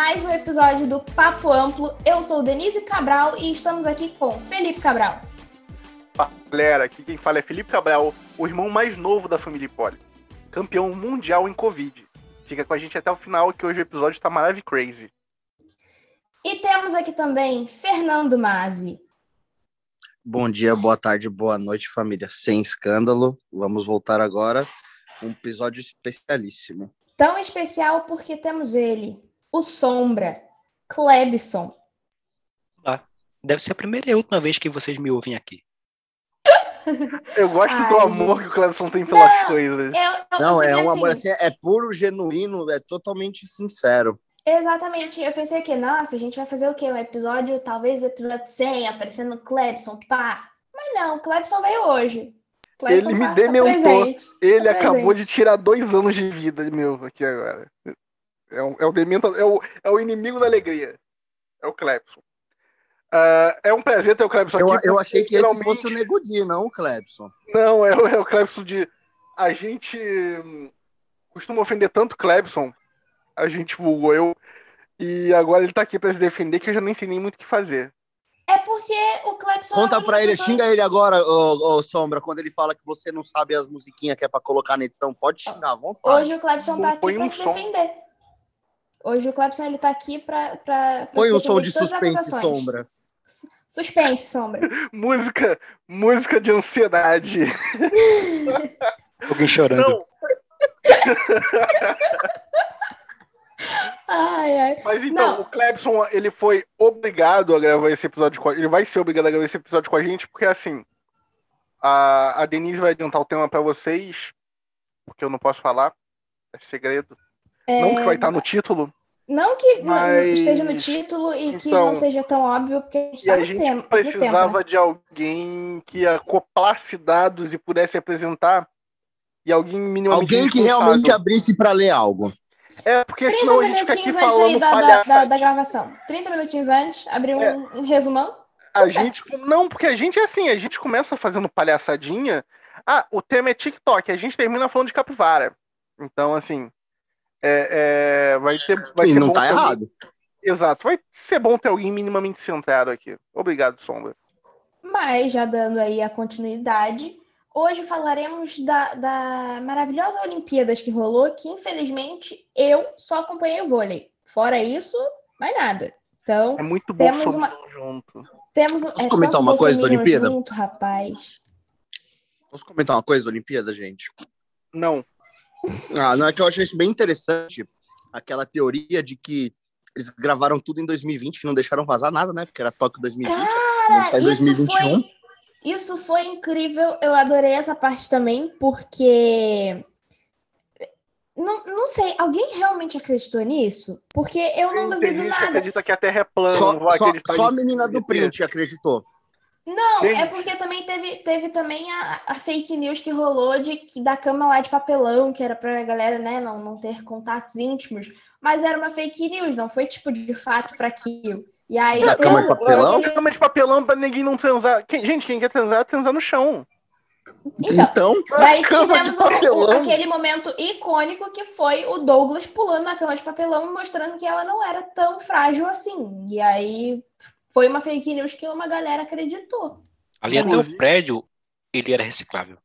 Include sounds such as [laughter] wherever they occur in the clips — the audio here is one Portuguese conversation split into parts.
mais um episódio do Papo Amplo. Eu sou Denise Cabral e estamos aqui com Felipe Cabral. Fala, galera, aqui quem fala é Felipe Cabral, o irmão mais novo da família Poli, campeão mundial em Covid. Fica com a gente até o final que hoje o episódio está maravilhoso crazy. E temos aqui também Fernando Mazzi. Bom dia, boa tarde, boa noite, família. Sem escândalo, vamos voltar agora. Um episódio especialíssimo. Tão especial porque temos ele, o Sombra, Klebson. Ah, deve ser a primeira e última vez que vocês me ouvem aqui. Eu gosto Ai, do amor gente. que o Clebson tem pelas Não, coisas. Eu, eu Não, é um amor assim, assim, é puro, genuíno, é totalmente sincero. Exatamente, eu pensei que, nossa, a gente vai fazer o quê? Um episódio, talvez o episódio 100, aparecendo o Clebson, pá. Mas não, o Clebson veio hoje. Clebson Ele me tá- tá dementou. presente. Ele Tá acabou presente. de tirar dois anos de vida meu aqui agora. É o, é o, dementa, é o, é o inimigo da alegria. É o Clebson. Ah, é um prazer ter o Clebson Eu, aqui. eu porque achei que esse fosse o Negudi, não o Clebson. Não, é, o- é o Clebson de. A gente hum, costuma ofender tanto o Clebson, a gente vulgou eu, e agora ele tá aqui pra se defender que eu já nem sei nem muito o que fazer. É porque o Clebson. é a Conta única pra ele, xinga ele agora, ô, ô, Sombra, quando ele fala que você não sabe as musiquinhas que é pra colocar na edição. Pode xingar à vontade. Hoje o Clebson tá aqui pra um se som. defender. Hoje o Clebson ele tá aqui pra. pra, pra Põe um som de suspense, acusações. Sombra. Suspense, sombra. [laughs] Música, música de ansiedade. [laughs] Alguém chorando. [laughs] Ai, ai. mas então, Não. o Clebson, ele foi obrigado a gravar esse episódio com a Ele vai ser obrigado a gravar esse episódio com a gente, porque assim, a, a Denise vai adiantar o tema pra vocês, porque eu não posso falar, é segredo. Não que vai estar no título. Não que Mas- esteja no título e que Então, não seja tão óbvio, porque a gente E tá a gente tema. precisava tempo, né? de alguém que acoplasse dados e pudesse apresentar. E alguém minimamente Alguém que realmente abrisse pra ler algo. É, porque 30 senão a gente fica aqui minutinhos antes aí falando da, da, da, da gravação. 30 minutinhos antes, abrir um, É. um resumão. A gente. Não, porque a gente é assim, a gente começa fazendo palhaçadinha. Ah, o tema é TikTok, a gente termina falando de capivara. Então, assim. É, é, vai ter. Vai E ser não bom tá ter alguém- errado. Exato, vai ser bom ter alguém minimamente centrado aqui. Obrigado, Sombra. Mas, já dando aí a continuidade, hoje falaremos da, da maravilhosa Olimpíadas que rolou, que infelizmente eu só acompanhei o vôlei. Fora isso, mais nada. Então, É muito bom Temos uma- junto. temos um. Posso comentar uma coisa da Olimpíada? Junto, rapaz. Posso comentar uma coisa da Olimpíada, gente? Não. Ah, não é que eu achei isso bem interessante. Aquela teoria de que eles gravaram tudo em 2020 e não deixaram vazar nada, né? Porque era Tóquio 2020. a gente tá em isso 2021. foi, isso foi incrível. Eu adorei essa parte também, porque. Não, não sei, alguém realmente acreditou nisso? Porque eu não Sim, tem duvido nada. acredita que a Terra é plana. Só, não só- acreditar só a menina do print acreditou. Não, Gente. é porque também teve, teve também a, a fake news que rolou de que da cama lá de papelão, que era pra galera, né, não, não ter contatos íntimos, mas era uma fake news, não foi tipo de fato pra aquilo. E aí Da cama de um- papelão? aquele- Cama de papelão pra ninguém não transar. Quem- gente, quem quer transar, transar no chão. Então, Então, daí tivemos papelão. aquele momento icônico que foi o Douglas pulando na cama de papelão, mostrando que ela não era tão frágil assim. E aí foi uma fake news que uma galera acreditou. Ali até o prédio, ele era reciclável.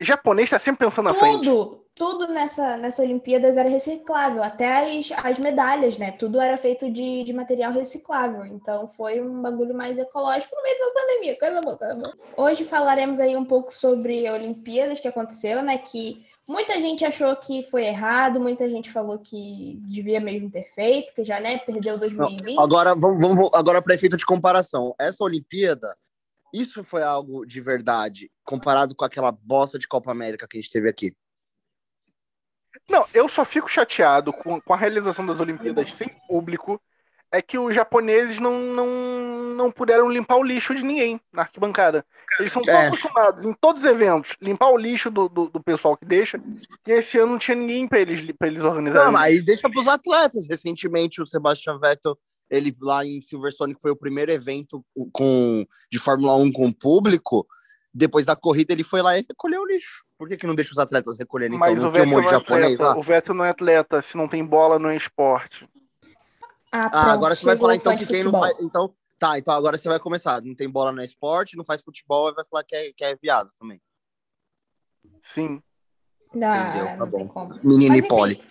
japonês tá sempre pensando na frente. Tudo, tudo nessa, nessa Olimpíadas era reciclável, até as, as medalhas, né? Tudo era feito de, de material reciclável. Então foi um bagulho mais ecológico no meio da pandemia. Coisa boa, coisa boa. Hoje falaremos aí um pouco sobre a Olimpíadas que aconteceu, né? Que muita gente achou que foi errado, muita gente falou que devia mesmo ter feito, que já né, perdeu 2020. agora vamos, vamos agora para efeito de comparação. Essa Olimpíada, isso foi algo de verdade, comparado com aquela bosta de Copa América que a gente teve aqui. Não, eu só fico chateado com, com a realização das Olimpíadas sem público. É que os japoneses não, não, não puderam limpar o lixo de ninguém na arquibancada. Eles são tão É. acostumados em todos os eventos limpar o lixo do, do, do pessoal que deixa. E esse ano não tinha ninguém pra eles, pra eles organizarem. Não, mas aí deixa para os atletas. Recentemente, o Sebastian Vettel, ele lá em Silverstone, que foi o primeiro evento com, de Fórmula 1 com público, depois da corrida, ele foi lá e recolheu o lixo. Por que, que não deixa os atletas recolherem? Mas então, o tem um Vettel monte de é japonês lá? O Vettel não é atleta. Se não tem bola, não é esporte. Ah, Ah, agora você vai falar então que quem não faz. Então, tá, então agora você vai começar. Não tem bola no esporte, não faz futebol, vai falar que é, que é viado também. Sim. Ah, Entendeu? Tá não tem bom. como. Menino Poli.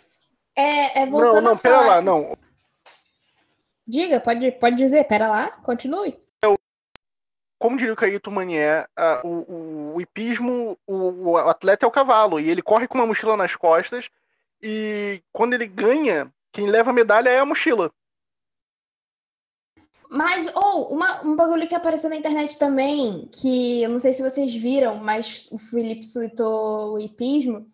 É, é Não, voltando não, a pera falar- lá, não. Diga, pode, pode dizer, pera lá, continue. Como diria o Caíto Manier, o, o, o hipismo, o, o atleta é o cavalo, e ele corre com uma mochila nas costas, e quando ele ganha, quem leva a medalha é a mochila. Mas, ou, uma, um bagulho que apareceu na internet também, que eu não sei se vocês viram, mas o Felipe citou o hipismo,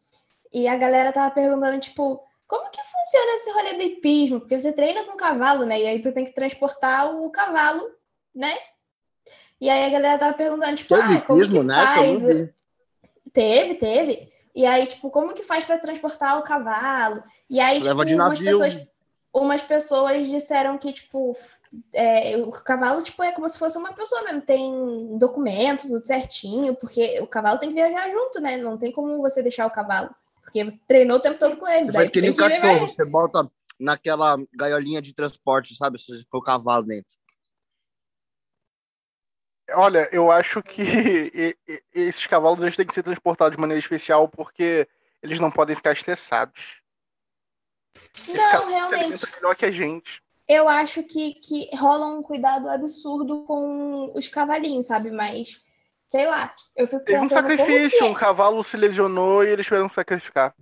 e a galera tava perguntando, tipo, como que funciona esse rolê do hipismo? Porque você treina com cavalo, né? E aí tu tem que transportar o cavalo, né? E aí a galera tava perguntando, tipo, Teve ah, como hipismo que não faz? Teve, teve. E aí, tipo, como que faz pra transportar o cavalo? E aí, tipo, Leva de umas navio. pessoas, umas pessoas disseram que, tipo, é, o cavalo, tipo, é como se fosse uma pessoa mesmo. Tem documento, tudo certinho, porque o cavalo tem que viajar junto, né? Não tem como você deixar o cavalo. Porque você treinou o tempo todo com ele. Você faz que nem levar cachorro, ele. você bota naquela gaiolinha de transporte, sabe? Você põe o cavalo dentro. Olha, eu acho que [laughs] esses cavalos eles têm que ser transportados de maneira especial porque eles não podem ficar estressados. Não, se realmente. alimenta melhor que a gente. Eu acho que, que rola um cuidado absurdo com os cavalinhos, sabe? Mas, sei lá, eu fico Teve um sacrifício, um cavalo se lesionou e eles tiveram que sacrificar.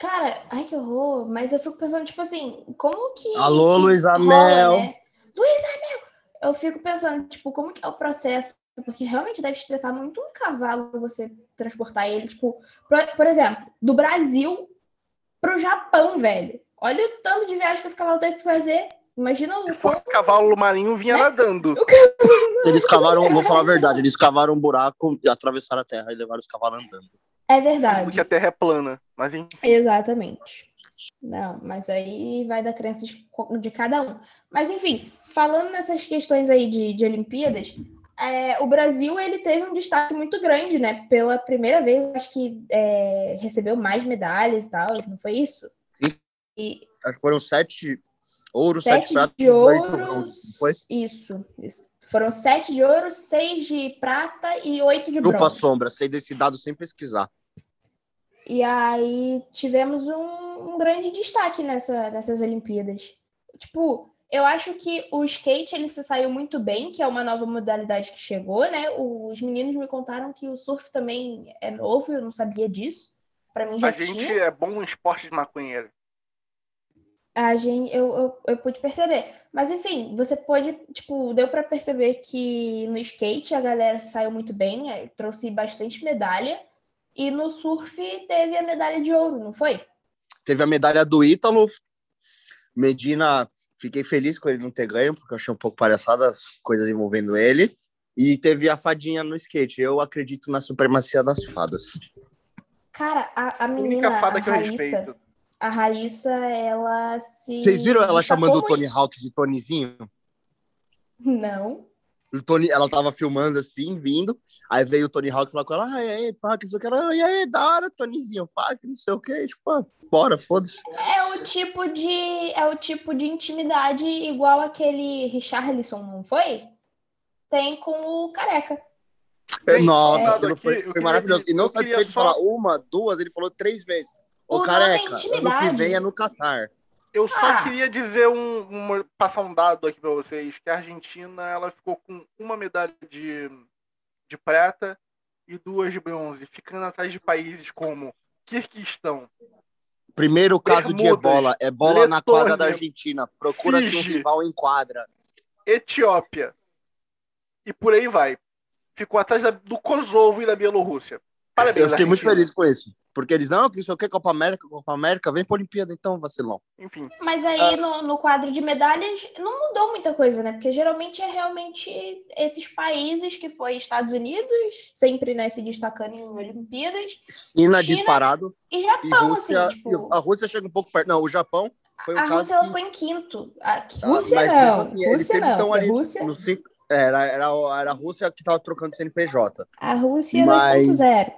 Cara, ai que horror, mas eu fico pensando, tipo assim, como que. Alô, que Luísa rola, Mel. né? Luísa Mel! Eu fico pensando, tipo, como que é o processo? Porque realmente deve estressar muito um cavalo você transportar ele, tipo, por, por exemplo, do Brasil pro Japão, velho. Olha o tanto de viagem que esse cavalo teve que fazer. Imagina o Se fosse cavalo marinho, vinha Né? [laughs] nadando. [laughs] Eles cavaram, vou falar a verdade, eles cavaram um buraco, atravessaram a terra e levaram os cavalos andando. É verdade. que a terra é plana. Mas enfim. Exatamente. Não, mas aí vai da crença de, de cada um. Mas enfim, falando nessas questões aí de, de Olimpíadas, é, o Brasil ele teve um destaque muito grande, né? Pela primeira vez, acho que é, recebeu mais medalhas e tal, não foi isso? Sim. E Acho que foram sete ouros, sete, sete pratos de e oito ouro. bronze, não foi? Isso, isso. Foram sete de ouro, seis de prata e oito de Grupo bronze. Sombra, sei desse dado sem pesquisar. E aí tivemos um, um grande destaque nessa, nessas Olimpíadas. Tipo, eu acho que o skate ele se saiu muito bem, que é uma nova modalidade que chegou, né? Os meninos me contaram que o surf também é novo, eu não sabia disso. Pra mim já A gente tinha. é bom em esporte de maconheiro. A gente, eu, eu, eu pude perceber. Mas enfim, você pode, tipo, deu pra perceber que no skate a galera saiu muito bem, eh, trouxe bastante medalha. E no surf teve a medalha de ouro, não foi? Teve a medalha do Ítalo. Medina, fiquei feliz com ele não ter ganho, porque eu achei um pouco palhaçada as coisas envolvendo ele. E teve a fadinha no skate. Eu acredito na supremacia das fadas. Cara, a, a A menina, única fada a que eu Raíssa, respeito. A Raíssa, ela se. Vocês viram ela chamando o Tony Hawk de Tonizinho? Não. O Tony, ela tava filmando assim, vindo. Aí veio o Tony Hawk e falou com ela: ai, ai, pá, que não sei o que. Ela, ai, ai, da hora, Tonizinho, pá, que não sei o que. Tipo, ah, bora, foda-se. É o tipo de. É o tipo de intimidade igual aquele Richarlison, não foi? Tem com o careca. Gente, Nossa, é, aquilo foi, foi maravilhoso. E não satisfeito de falar uma, duas, ele falou três vezes. Ô, O nome é careca, ano que vem é no Catar. Eu só Ah. queria dizer um, uma- passar um dado aqui pra vocês, que a Argentina ela ficou com uma medalha de, de prata e duas de bronze, ficando atrás de países como Quirguistão, Primeiro caso de Bermudas, ebola, ebola na Letônia, quadra da Argentina. Procura se um Fiji. rival enquadra. Etiópia e por aí vai. Ficou atrás da- do Kosovo e da Bielorrússia. Parabéns, Eu fiquei muito Argentina. feliz com isso. Porque eles, não, que não sei o que, Copa América, Copa América, vem pra Olimpíada então, vacilão. Enfim, Mas Ah. aí no, no quadro de medalhas não mudou muita coisa, né? Porque geralmente é realmente esses países que foi Estados Unidos, sempre né, se destacando em Olimpíadas, China, China disparado. e E Japão, Rússia, assim, tipo. e a Rússia chega um pouco perto. Não, o Japão foi um A caso Rússia ela que... ficou em quinto. A Ah, Rússia mas não. assim, Rússia não. porque ali Rússia, no cinco- Era, era, era a Rússia que tava trocando CNPJ. a Rússia Mas- 2.0.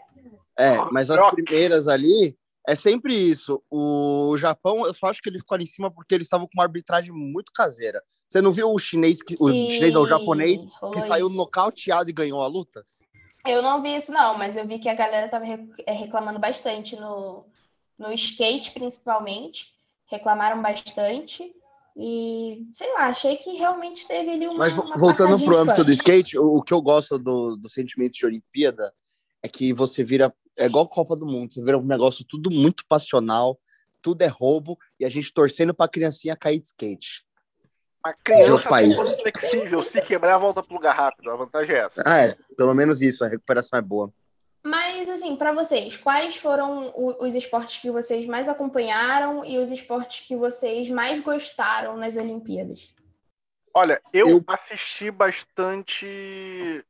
É, mas as Rock. primeiras ali é sempre isso. O Japão, eu só acho que eles ficaram em cima porque eles estavam com uma arbitragem muito caseira. Você não viu o chinês, que, o Sim, chinês, não, o japonês, rolou que saiu nocauteado e ganhou a luta? Eu não vi isso, não, mas eu vi que a galera tava é, reclamando bastante no, no skate, principalmente. Reclamaram bastante. E, sei lá, achei que realmente teve ali uma. Mas uma voltando pro âmbito do skate, o, o que eu gosto do, do sentimento de Olimpíada é que você vira. É igual Copa do Mundo, você vira um negócio tudo muito passional, tudo é roubo, e a gente torcendo pra criancinha cair de skate. A De criança outro país. é flexível, se quebrar, volta pro lugar rápido. A vantagem é essa. Ah, é, pelo menos isso, a recuperação é boa. Mas, assim, pra vocês, quais foram os esportes que vocês mais acompanharam e os esportes que vocês mais gostaram nas Olimpíadas? Olha, eu, Eu- assisti bastante.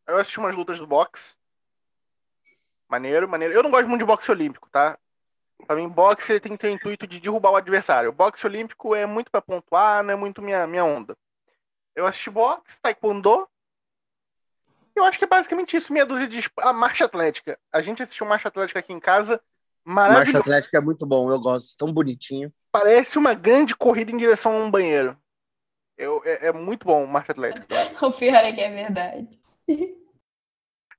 Eu assisti umas lutas do boxe. Maneiro, maneiro. Eu não gosto muito de boxe olímpico, tá? Pra mim, boxe tem que ter o intuito de derrubar o adversário. Boxe olímpico é muito pra pontuar, não é muito minha, minha onda. Eu assisti boxe, taekwondo. Eu acho que é basicamente isso, meia dúzia de. A marcha atlética. A gente assistiu marcha atlética aqui em casa. Marcha Maravilhoso. Atlética é muito bom, eu gosto, tão bonitinho. Parece uma grande corrida em direção a um banheiro. Eu, é, é muito bom marcha atlética. [laughs] O pior é que é verdade. [laughs]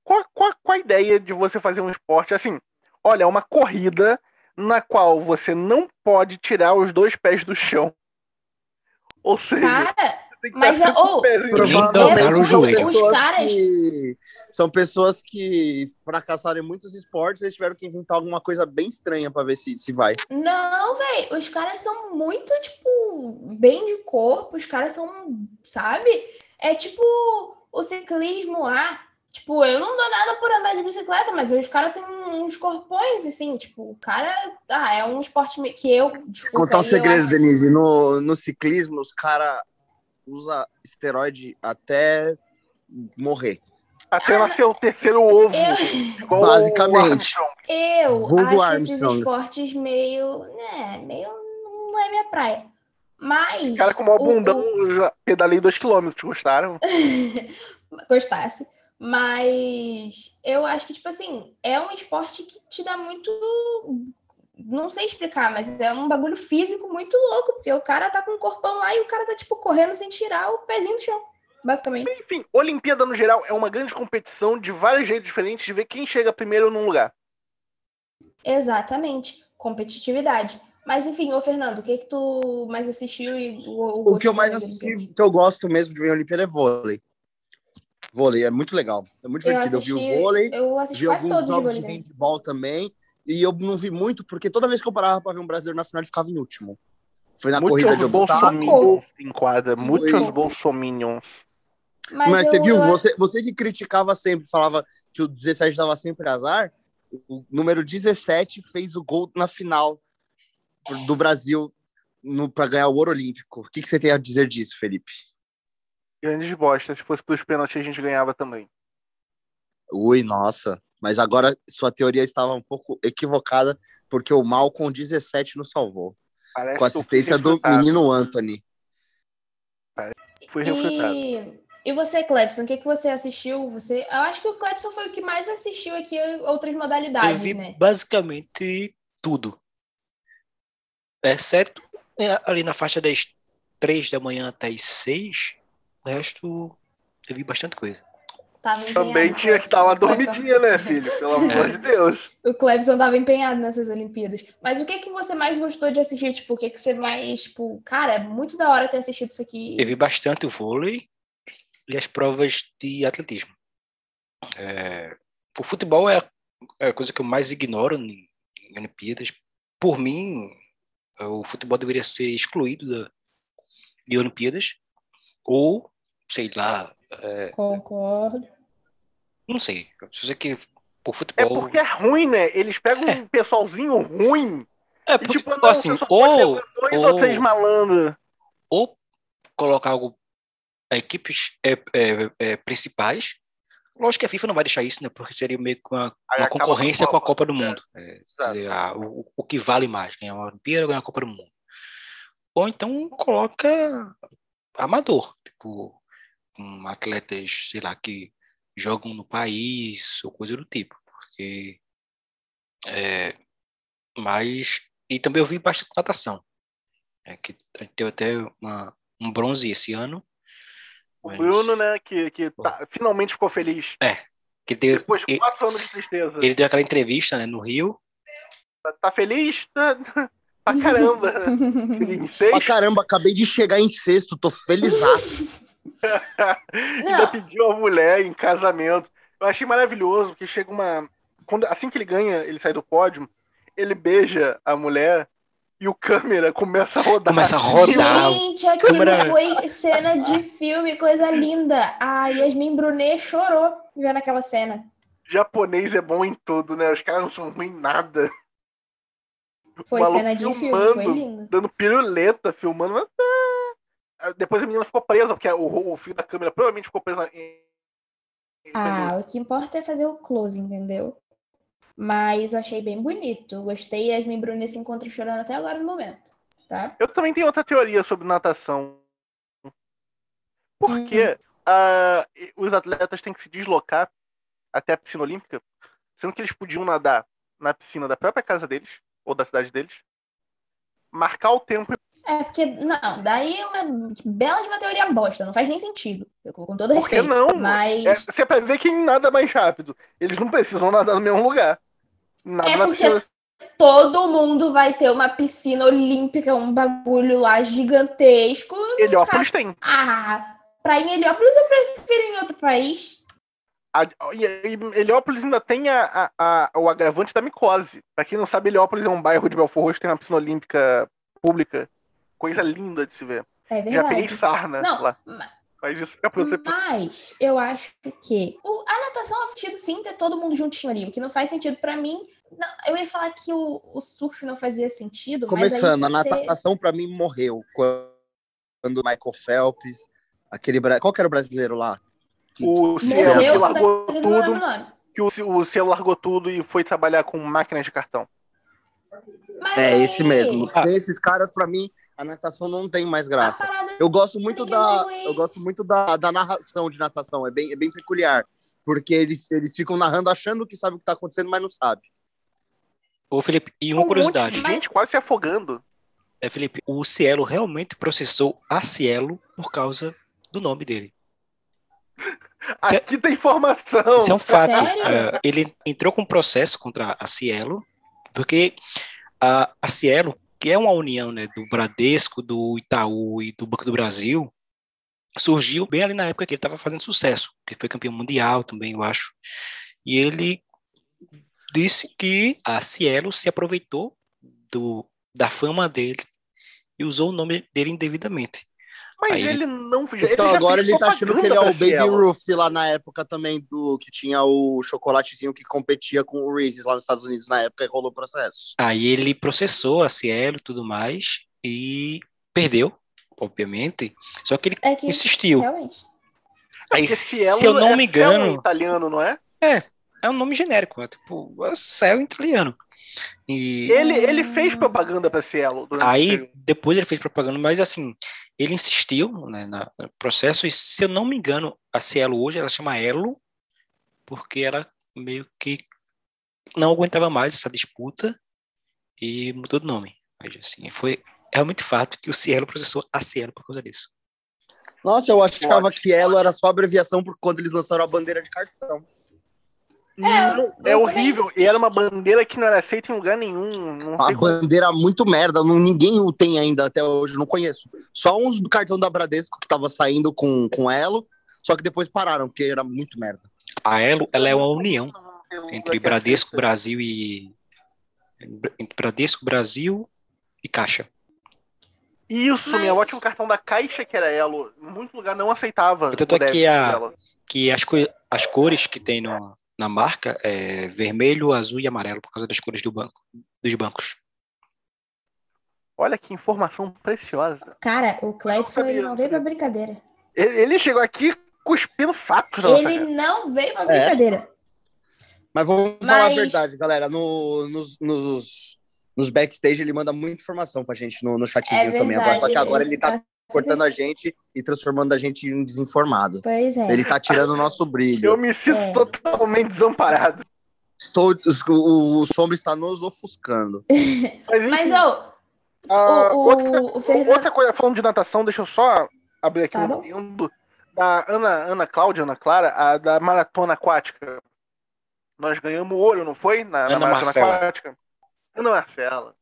Qual, qual, qual a ideia de você fazer um esporte assim? Olha, é uma corrida na qual você não pode tirar os dois pés do chão. Ou seja, Cara, tem que mas estar sempre com ô, o pezinho no Ninguém chão. dobra Provavelmente. Os pessoas caras- que são pessoas que fracassaram em muitos esportes e tiveram que inventar alguma coisa bem estranha pra ver se, se vai. Não, velho, os caras são muito, tipo, bem de corpo, os caras são, sabe? É tipo o ciclismo lá. Tipo, eu não dou nada por andar de bicicleta, mas os caras têm uns corpões, assim, tipo, o cara. Ah, é um esporte que eu. Desculpa, Contar um segredo, acho- Denise. No, no ciclismo, os caras usam esteroide até morrer. Até Ah, nascer o terceiro ovo. Eu, igual Basicamente. o eu Vulgo acho esses Armstrong. esportes meio. né, meio. Não é minha praia. Mas. Cara com o maior o- bundão, eu já pedalei dois quilômetros, gostaram? [laughs] gostasse. Mas eu acho que, tipo assim, é um esporte que te dá muito. Não sei explicar, mas é um bagulho físico muito louco, porque o cara tá com um corpão lá e o cara tá, tipo, correndo sem tirar o pezinho do chão, basicamente. Enfim, Olimpíada no geral é uma grande competição de vários jeitos diferentes de ver quem chega primeiro num lugar. Exatamente. Competitividade. Mas, enfim, ô Fernando, o que que tu mais assistiu e o, O que eu mais assisti, o que eu gosto mesmo de ver Olimpíada é vôlei. Vôlei é muito legal. É muito Eu divertido. Eu, assisti, vi o vôlei, eu assisti vi quase todos de vôlei de também. handball também. E eu não vi muito, porque toda vez que eu parava pra ver um brasileiro na final, ele ficava em último. Foi na corrida de Muitos obstáculos. bolsominions em quadra. Muitos bolsominions. Mas, Mas, você eu- viu, eu- você, você que criticava sempre, falava que o 17 dava sempre azar, o número 17 fez o gol na final do Brasil para ganhar o ouro olímpico. O que, que você tem a dizer disso, Felipe? Grandes bosta. Se fosse pelos pênaltis, a gente ganhava também. Ui, nossa. Mas agora sua teoria estava um pouco equivocada, porque o mal com 17 nos salvou. Parece Com a eu assistência do menino Anthony. Fui refutado. E, e você, Clebson, o que, que você assistiu? Você, eu acho que o Clebson foi o que mais assistiu aqui outras Eu modalidades, vi né? basicamente tudo. Exceto é, ali na faixa das três da manhã até as seis, o resto eu vi bastante coisa. Também tinha que estar uma o Clebson. dormidinha, né, filho? Pelo [laughs] amor de Deus. O Clebson tava empenhado nessas Olimpíadas. Mas o que que você mais gostou de assistir? Tipo, o que que você mais, tipo, cara, é muito da hora ter assistido isso aqui. Eu vi bastante o vôlei e as provas de atletismo. É, o futebol é a, é coisa que eu mais ignoro em, em Olimpíadas. Por mim, o futebol deveria ser excluído da, de Olimpíadas ou, sei lá, Concordo. não sei. Se você que É futebol porque é ruim, né? Eles pegam um pessoalzinho ruim é e, porque, tipo, não, assim, você só pode ou, dois ou- ou três malandros. ou colocar algo equipes é, é, é, principais. Lógico que a FIFA não vai deixar isso, né? Porque seria meio que uma, uma concorrência com a com a Copa. Copa do Mundo. É, dizer, ah, o, o que vale mais, ganhar uma Olimpíada ou ganhar a Copa do Mundo. Ou então coloca amador, tipo, com atletas, sei lá, que jogam no país ou coisa do tipo. Porque É, mas. E também eu vi bastante natação. É, que a gente teve até uma, um bronze esse ano. O mas- Bruno, né, que, que tá- finalmente ficou feliz. que deu, Depois de ele, quatro anos de tristeza. ele deu aquela entrevista né, no Rio. Tá, tá feliz? Tá, [laughs] pra caramba. [laughs] Em seis, Pra caramba, acabei de chegar em sexto, tô feliz. Ainda pediu a mulher em casamento. Eu achei maravilhoso, porque chega uma. Quando, assim que ele ganha, ele sai do pódio, ele beija a mulher e o câmera começa a rodar. Começa a rodar. Gente, aquilo câmera- foi cena de filme, coisa linda. A Yasmin Brunet chorou vendo aquela cena. Japonês é bom em tudo, né? Os caras não são ruins em nada. Foi cena de filme, filmando. foi lindo. Dando piruleta, filmando. Ah, Depois a menina ficou presa, porque o, o fio da câmera provavelmente ficou preso em. Ah, o que importa é fazer o close, entendeu? Mas eu achei bem bonito. Gostei. Yasmin Brunet se encontra chorando até agora no momento, tá? Eu também tenho outra teoria sobre natação. Por Hum. que ah, os atletas têm que se deslocar até a piscina olímpica, sendo que eles podiam nadar na piscina da própria casa deles, ou da cidade deles, marcar o tempo É porque, não, daí é uma bela de uma teoria bosta, não faz nem sentido. Eu- Com todo Por que respeito. não? Mas. É, você é pra ver quem nada mais rápido. Eles não precisam nadar no mesmo lugar. Nada É porque- piscina. todo mundo vai ter uma piscina olímpica, um bagulho lá gigantesco. Heliópolis tem. Ah, pra ir em Heliópolis eu prefiro ir em outro país. A, Heliópolis ainda tem a, a- a- o agravante da micose. Pra quem não sabe, Heliópolis é um bairro de Belfort Roxo, tem uma piscina olímpica pública. Coisa linda de se ver. É Já peguei verdade. sarna Não, lá. ma- Mas isso fica você. Mas eu acho que o- a natação faz sentido sim ter todo mundo juntinho ali. O que não faz sentido pra mim. não, eu ia falar que o, o surf não fazia sentido, Começando, a ser- natação pra mim morreu. Quando o Michael Phelps, aquele. Qual que era o brasileiro lá? O Cielo que largou tudo. Que o, o Cielo largou tudo e foi trabalhar com máquinas de cartão. Mas É aí, esse mesmo. Ah. Sem esses caras, pra mim, a natação não tem mais graça. Eu gosto muito Ninguém da, eu gosto muito da, da narração de natação. É bem, é bem peculiar, porque eles, eles ficam narrando achando que sabe o que tá acontecendo, mas não sabe. Ô, Felipe, e Um uma monte curiosidade. de gente quase se afogando. É, Felipe, o Cielo realmente processou a Cielo por causa do nome dele. [laughs] Aqui tem informação. Isso é um fato. Sério? É, ele entrou com um processo contra a Cielo, porque a, a Cielo, que é uma união né, do Bradesco, do Itaú e do Banco do Brasil, surgiu bem ali na época que ele estava fazendo sucesso, que foi campeão mundial também, eu acho. E ele disse que a Cielo se aproveitou do, da fama dele e usou o nome dele indevidamente. Mas Aí ele não. Então já agora fez ele tá achando que ele é o Baby Cielo. Ruth lá na época também do que tinha o chocolatezinho que competia com o Reese's lá nos Estados Unidos na época e rolou processo. Aí ele processou a Cielo e tudo mais e perdeu, obviamente. Só que ele É que insistiu. realmente. Aí, Porque se Cielo eu não é me engano, italiano, não é? é um nome genérico, é tipo, é céu italiano. E Ele, ele fez propaganda pra Cielo. aí depois ele fez propaganda, mas assim, ele insistiu né, no processo, e se eu não me engano, a Cielo hoje ela chama Elo, porque ela meio que não aguentava mais essa disputa e mudou de nome. Mas assim, foi realmente fato que o Cielo processou a Cielo por causa disso. Nossa, eu achava que Elo era só abreviação por quando eles lançaram a bandeira de cartão. Não, eu é horrível. E era uma bandeira que não era aceita em lugar nenhum. Não Uma bandeira muito merda, não, ninguém o tem ainda até hoje, não conheço. Só uns do cartão da Bradesco que tava saindo com, com Elo, só que depois pararam, porque era muito merda. A Elo ela é uma união entre que Bradesco, aceita. Brasil e entre Bradesco, Brasil e Caixa. Isso, Mas- minha avó tinha um cartão da Caixa que era Elo. Em muito lugar não aceitava. Tanto o é a-. Que as, co- as cores que tem no- na marca é vermelho, azul e amarelo por causa das cores do banco, dos bancos. Olha que informação preciosa. Cara, o Clepson ele não não veio pra brincadeira. Ele, ele chegou aqui cuspindo fatos Ele não veio pra É. brincadeira. Mas vamos falar a Mas- verdade, galera. No, nos, nos, nos backstage ele manda muita informação pra gente no, no É chatzinho também. Agora, verdade. só que agora ele tá está- cortando a gente e transformando a gente em desinformado. Pois é. Ele tá tirando o nosso Eu brilho. me sinto É. totalmente desamparado. Estou, o, o Sombra está nos ofuscando. [laughs] Mas, enfim, Mas, ó, ah, o- o- outra, o Fernando- outra coisa, falando de natação, deixa eu só abrir aqui Tá um adendo da Ana, Ana Cláudia, Ana Clara, a da maratona aquática. Nós ganhamos ouro, não foi? Na, na Ana maratona Marcela. aquática. Ana Marcela.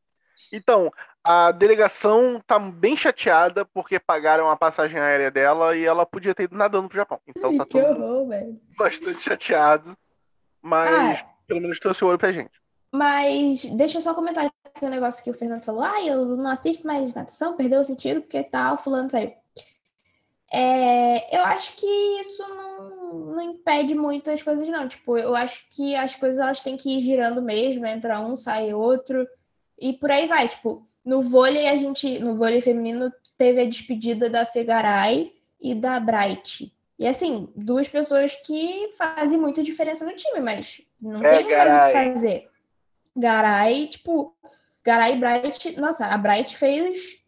Então, a delegação tá bem chateada porque pagaram a passagem aérea dela e ela podia ter ido nadando pro Japão. Então tá que horror, velho. bastante chateado. Mas Ah. pelo menos trouxe ouro pra gente. Mas deixa eu só comentar aqui um negócio que o Fernando falou. Ah, eu não assisto mais natação, perdeu o sentido, porque tal, fulano saiu. É, eu acho que isso não, não impede muito as coisas, não. Tipo, eu acho que as coisas elas têm que ir girando mesmo, entra um, sai outro, e por aí vai. Tipo, no vôlei, a gente, no vôlei feminino, teve a despedida da Fegaray e da Bright. E assim, duas pessoas que fazem muita diferença no time, mas não tem mais o que fazer. Garay, tipo, Garay e Bright, nossa, a Bright fez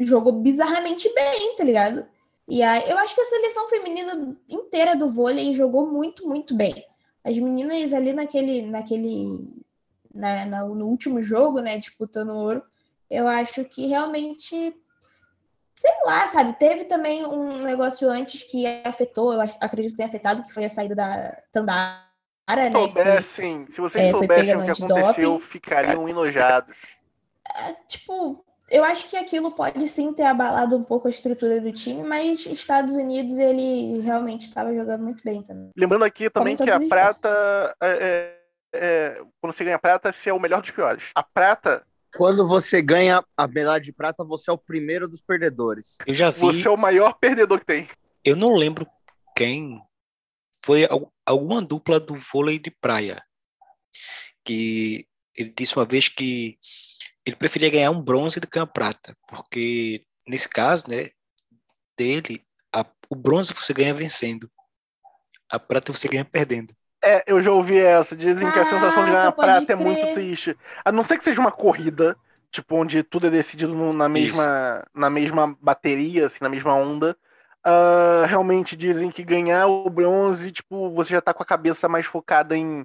jogou bizarramente bem, tá ligado? E aí, eu acho que a seleção feminina inteira do vôlei jogou muito, muito bem. As meninas ali naquele, naquele, né, no último jogo, né, disputando ouro, eu acho que realmente, sei lá, sabe? Teve também um negócio antes que afetou, eu acredito que tenha afetado, que foi a saída da Tandara, né? Soubessem, se vocês é, soubessem o que aconteceu, ficariam enojados. tipo, eu acho que aquilo pode sim ter abalado um pouco a estrutura do time, mas Estados Unidos ele realmente estava jogando muito bem também. Lembrando aqui também que a prata, é, é, quando você ganha prata, você é o melhor dos piores. A prata, Quando você ganha a medalha de prata, você é o primeiro dos perdedores. Eu já vi, você é o maior perdedor que tem. eu não lembro quem foi al- alguma dupla do vôlei de praia que ele disse uma vez que ele preferia ganhar um bronze do que uma prata, porque nesse caso, né, dele, a- o bronze você ganha vencendo, a prata você ganha perdendo. É, eu já ouvi essa. Dizem que a sensação de ganhar pode prata é muito crer. triste. A não ser que seja uma corrida, tipo, onde tudo é decidido no- na mesma, na mesma bateria, assim, na mesma onda. Ah, realmente dizem que ganhar o bronze, tipo, você já tá com a cabeça mais focada em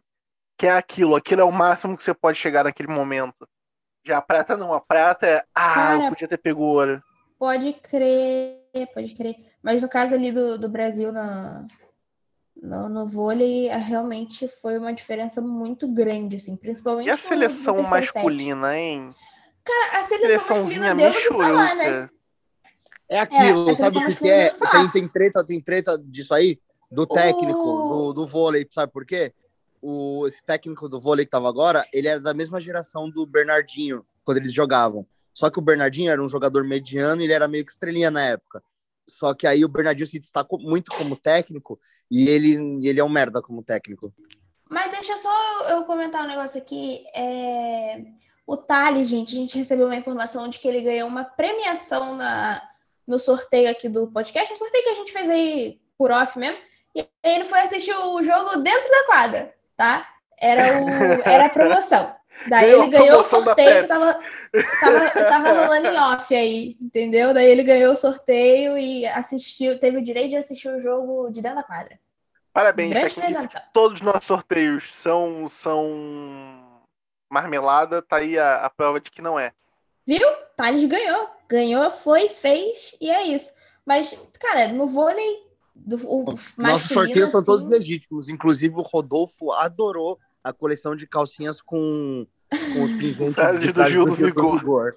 que é aquilo, aquilo é o máximo que você pode chegar naquele momento. Já a prata não, a prata é, ah, eu Cara, podia ter pego ouro. Pode crer, pode crer. Mas no caso ali do, do Brasil na, no, no vôlei, eh, realmente foi uma diferença muito grande, assim, principalmente E a no- no seleção set. masculina, hein? Cara, a seleção masculina deu o que falar, né? mexuruca. É aquilo, É, sabe o que, que é? masculina fala. Tem, tem treta, tem treta disso aí? Do técnico, Oh. do, do vôlei, sabe por quê? O, esse técnico do vôlei que tava agora, ele era da mesma geração do Bernardinho, quando eles jogavam. Só que o Bernardinho era um jogador mediano e ele era meio que estrelinha na época. Só que aí o Bernardinho se destacou muito como técnico e ele, ele é um merda como técnico. Mas deixa só eu comentar um negócio aqui. É... O Thales, gente, a gente recebeu uma informação de que ele ganhou uma premiação na... no sorteio aqui do podcast, um sorteio que a gente fez aí por off mesmo. E ele foi assistir o jogo dentro da quadra, tá? Era, o... Era a promoção. [laughs] Daí Ganhou ele ganhou o sorteio que tava, tava, tava rolando em off aí, entendeu? Daí ele ganhou o sorteio e assistiu, teve o direito de assistir o jogo de dentro da quadra. Parabéns, Grande pra todos os nossos sorteios são, são marmelada, tá aí a, a prova de que não é. Viu? Thales ganhou. Ganhou, foi, fez e é isso. Mas, cara, no vôlei. Do, o Nossos sorteios são assim, todos legítimos. Inclusive, o Rodolfo adorou a coleção de calcinhas com, com os pingentes Frases de do Gil do do Gil do Vigor. Vigor.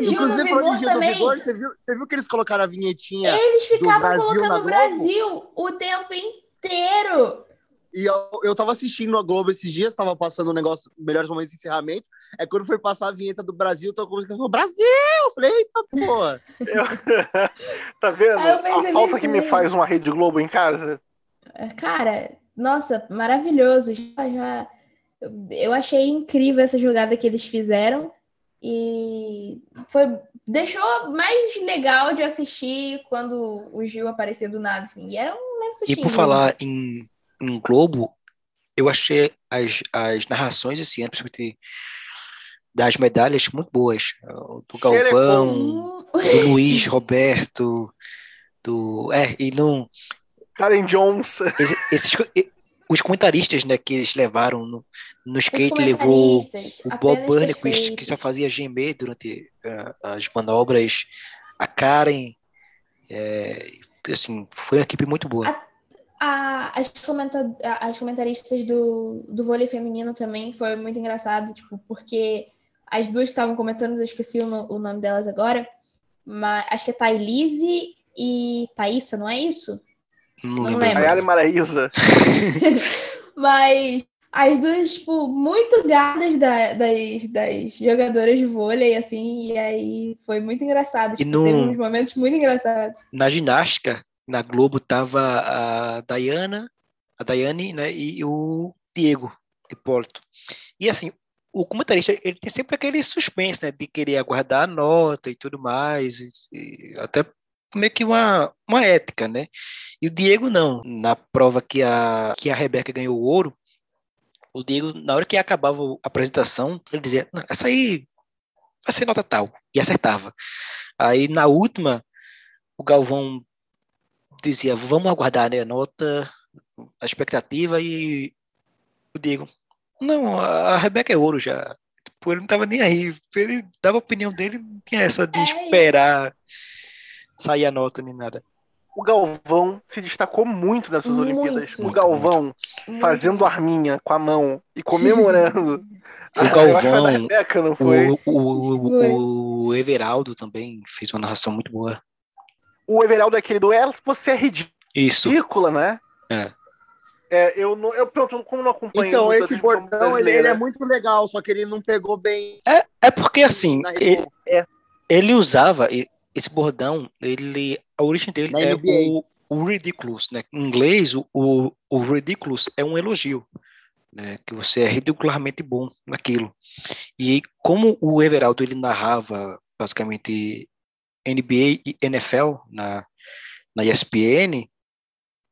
Gil do Inclusive, falando Vigor Gil do também. Vigor, você viu, você viu que eles colocaram a vinhetinha? Eles ficavam colocando o? Brasil o tempo inteiro. E eu, eu tava assistindo a Globo esses dias, tava passando o negócio, melhores momentos de encerramento. É quando foi passar a vinheta do Brasil, tô com falou, Brasil! Eu falei, eita porra! Eu- [laughs] tá vendo? A falta que me também. faz uma Rede Globo em casa. É, Cara, nossa, maravilhoso. Já, já- eu achei incrível essa jogada que eles fizeram. E foi, deixou mais legal de assistir quando o Gil aparecia do nada, assim. E era um leve E por falar em, em Globo, eu achei as, as narrações esse ano, principalmente das medalhas, muito boas. O Do Galvão, Hum, do [laughs] Luiz Roberto, do. É, e não. Karen Jones. esse- Esses, co- e- os comentaristas, né, que eles levaram no, no skate, levou o Bob Burnquist, que só fazia gemer durante uh, as manobras, a Karen, é, assim, foi uma equipe muito boa. A, a, as, comenta, as comentaristas do, do vôlei feminino também foi muito engraçado, tipo, porque as duas que estavam comentando, eu esqueci o, o, nome delas agora, mas acho que é Thailise e Thaísa, não é isso? Não, não lembro. Ayala e Maraísa. [laughs] mas as duas, tipo, muito gadas da, das, das jogadoras de vôlei, assim, e aí foi muito engraçado. Tipo, no... Teve uns momentos muito engraçados. Na ginástica, na Globo, tava a Dayana, a Daiane, né, e o Diego Hipólito. E assim, o comentarista, ele tem sempre aquele suspense, né, de querer aguardar a nota e tudo mais, e, e até meio que uma, uma ética, né? E o Diego não. Na prova que a, que a Rebeca ganhou o ouro, o Diego, na hora que acabava a apresentação, ele dizia, essa aí vai ser nota tal, e acertava. Aí na última, o Galvão dizia, vamos aguardar né, a nota, a expectativa, e o Diego, não, a Rebeca é ouro já. Tipo, ele não tava nem aí. Ele dava a opinião dele, não tinha essa de é esperar sair a nota nem nada. O Galvão se destacou muito nas suas muito, Olimpíadas. Muito, o Galvão muito. fazendo arminha com a mão e comemorando. [laughs] O Galvão, Rebeca, não foi? O, o, o, Everaldo também fez uma narração muito boa. O Everaldo é aquele do ela, você é ridícula, Isso. né? É. É, eu não, eu pronto, como não acompanho. Então esse bordão ele, ele, é muito legal, só que ele não pegou bem. É, é porque assim, ele, é. ele usava esse bordão, ele a origem dele é o, o ridiculous, né? Em inglês, o, o, o ridiculous é um elogio, né? Que você é ridicularmente bom naquilo. E como o Everaldo ele narrava basicamente NBA e NFL na, na ESPN,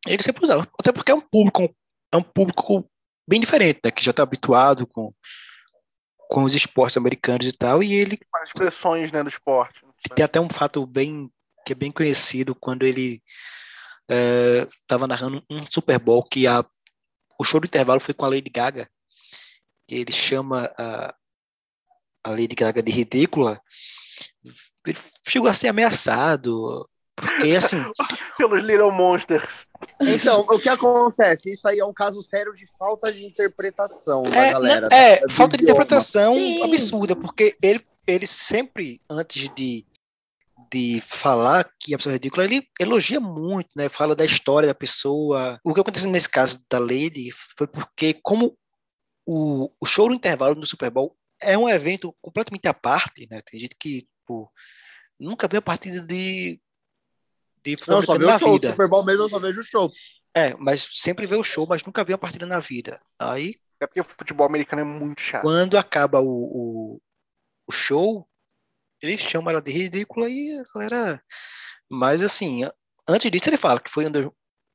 ele sempre usava. Até porque é um público, é um público bem diferente, né? Que já está habituado com, com os esportes americanos e tal, e ele... As expressões, né, do esporte. Tem até um fato bem que é bem conhecido quando ele estava é, narrando um Super Bowl que a, o show do intervalo foi com a Lady Gaga. E ele chama a, a Lady Gaga de ridícula. Ele chegou a ser ameaçado. Porque assim. [laughs] Pelos Little Monsters. Então, o que acontece? Isso aí é um caso sério de falta de interpretação é, da galera. É, falta de interpretação Sim. absurda, porque ele, ele sempre, antes de de falar que a pessoa é ridícula, ele elogia muito, né? Fala da história da pessoa. O que aconteceu nesse caso da Lady foi porque, como o, o show no intervalo do Super Bowl é um evento completamente à parte, né? Tem gente que tipo, nunca viu a partida de. de não, só viu o show. Vida. Super Bowl mesmo, eu só vejo o show. É, mas sempre vê o show, mas nunca viu a partida na vida. Aí. É porque o futebol americano é muito chato. Quando acaba o, o, o show, ele chama ela de ridícula e a galera. Mas assim, antes disso ele fala que foi um dos,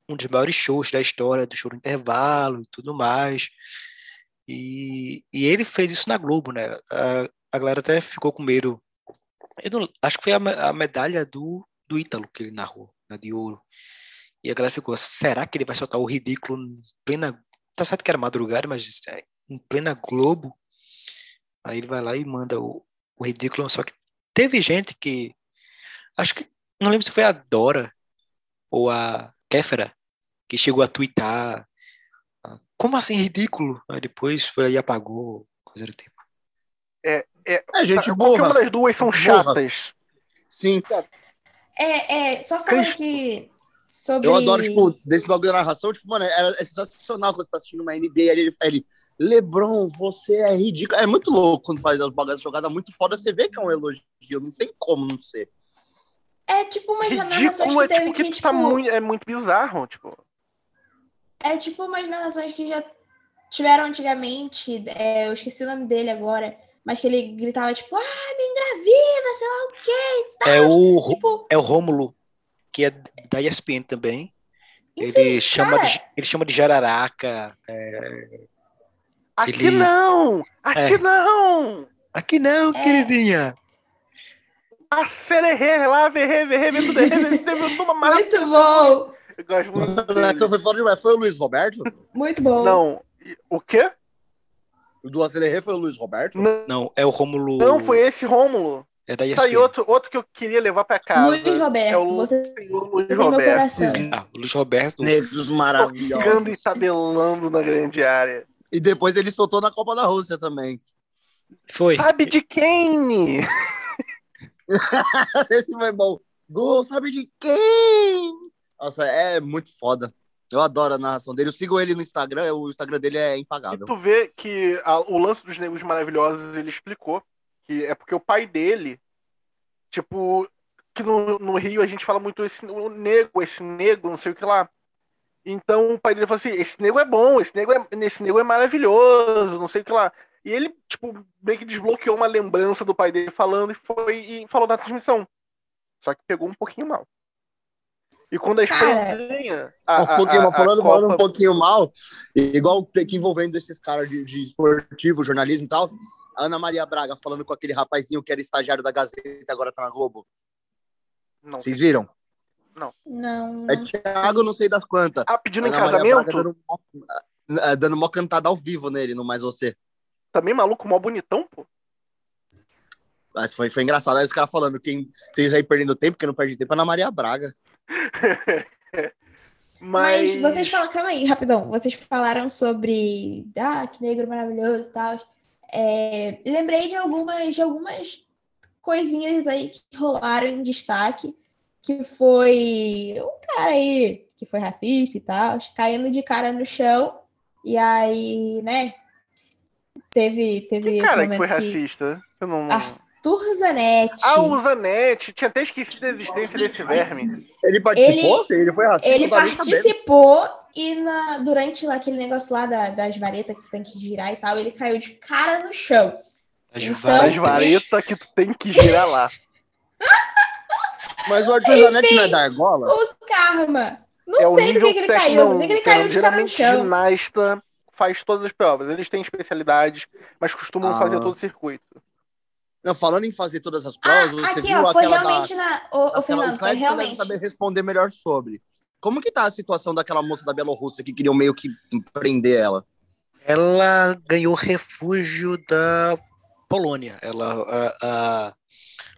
um dos maiores shows da história do show do intervalo e tudo mais. E, e ele fez isso na Globo, né? A, a galera até ficou com medo. Não, acho que foi a, a, medalha do, do Ítalo que ele narrou, né, de ouro. E a galera ficou, será que ele vai soltar o ridículo em plena. Tá certo que era madrugada, mas é, em plena Globo. Aí ele vai lá e manda o, o ridículo, só que Teve gente que. Acho que. Não lembro se foi a Dora ou a Kéfera que chegou a twittar. Ah, como assim ridículo? Aí depois foi e apagou, coisa do tipo. É, é, é gente boa. Porque uma das duas são chatas. Sim. É, é, só falando que. Sobre... Eu adoro, tipo, desse bagulho da narração, tipo, mano, é, é sensacional quando você tá assistindo uma NBA, ele, ele Lebron, você é ridículo. É muito louco quando faz as bagadas jogadas muito foda. Você vê que é um elogio, não tem como não ser. É tipo umas narrações que é, tipo, que, tá tipo... Tá muito, é muito bizarro, tipo. É tipo umas narrações que já tiveram antigamente. É, eu esqueci o nome dele agora. Mas que ele gritava, tipo, ah, me engravida, sei lá o quê. Tá? É o, tipo... é o Rômulo, que é da ESPN também. Enfim, ele, chama de, ele chama de jararaca. É Aqui ele... não! Aqui é. não! Aqui não, é. queridinha! A sererê, lá, verre, verre, tudo Muito bom! Eu gosto muito dele. foi foda demais. Foi o Luiz Roberto? Muito bom. Não, e- o quê? O do Acelere foi o Luiz Roberto? Não, Não, é o Rômulo. não foi esse Rômulo. É da Tá aí ESPN. outro, outro que eu queria levar pra casa. Luiz Roberto, é o você Luiz Roberto. Ah, o Luiz Roberto. Negros Tocando e maravilhosos. tabelando na grande área. E depois ele soltou na Copa da Rússia também. Foi. Sabe de quem? [laughs] Esse foi bom. Gol, sabe de quem? Nossa, é muito foda. Eu adoro a narração dele. Eu sigo ele no Instagram, o Instagram dele é E impagável. tu vê que a- o lance dos negros maravilhosos ele explicou que é porque o pai dele, tipo, que no, no Rio a gente fala muito esse o nego, esse nego, não sei o que lá. Então o pai dele falou assim: esse nego é bom, esse nego é, esse nego é maravilhoso, não sei o que lá. E ele, tipo, meio que desbloqueou uma lembrança do pai dele falando e foi e falou na transmissão. Só que pegou um pouquinho mal. E quando a Espanha Cara. ganha. A, um pouquinho a- mal, a falando, falando um Copa- pouquinho mal, igual tem que envolvendo esses caras de, de esportivo, jornalismo e tal. A Ana Maria Braga falando com aquele rapazinho que era estagiário da Gazeta e agora tá na Globo. Não. Vocês viram? Não. É Thiago, não sei das quantas. Ah, pedindo em Ana casamento? Braga dando mó, dando mó cantada ao vivo nele, no Mais Você. Também maluco, mó bonitão, pô. Mas foi, foi engraçado. Aí os caras falando, quem vocês aí perdendo tempo, quem não perde tempo é Ana Maria Braga. [laughs] Mas, Mas vocês falam, calma aí, rapidão. Vocês falaram sobre ah, que negro maravilhoso e tal. É, lembrei de algumas, de algumas coisinhas aí que rolaram em destaque, que foi um cara aí que foi racista e tal, caindo de cara no chão, e aí, né? Teve, teve que cara que foi que racista? Eu não... Arthur Zanetti. Ah, o Zanetti. Tinha até esquecido da existência desse verme. Ele participou? Ele, foi racista? Ele participou e na, durante lá, aquele negócio lá da- das varetas que tu tem que girar e tal, ele caiu de cara no chão. As Então- varetas. varetas que tu tem que girar lá. [laughs] Mas o Arthur Zanetti não é da Argola? O karma. Não é o sei do nível que, que ele caiu, eu só não, sei que ele caiu de cara no Geralmente ginasta faz todas as provas. Eles têm especialidades, mas costumam Ah. fazer todo o circuito. Não, falando em fazer todas as Ah, provas, você aqui, viu ó, foi realmente da... na. Ô, Fernando, o foi realmente. saber responder melhor sobre. Como que tá a situação daquela moça da Bielorrússia que queriam meio que prender ela? Ela ganhou refúgio da Polônia. Ela, a, a,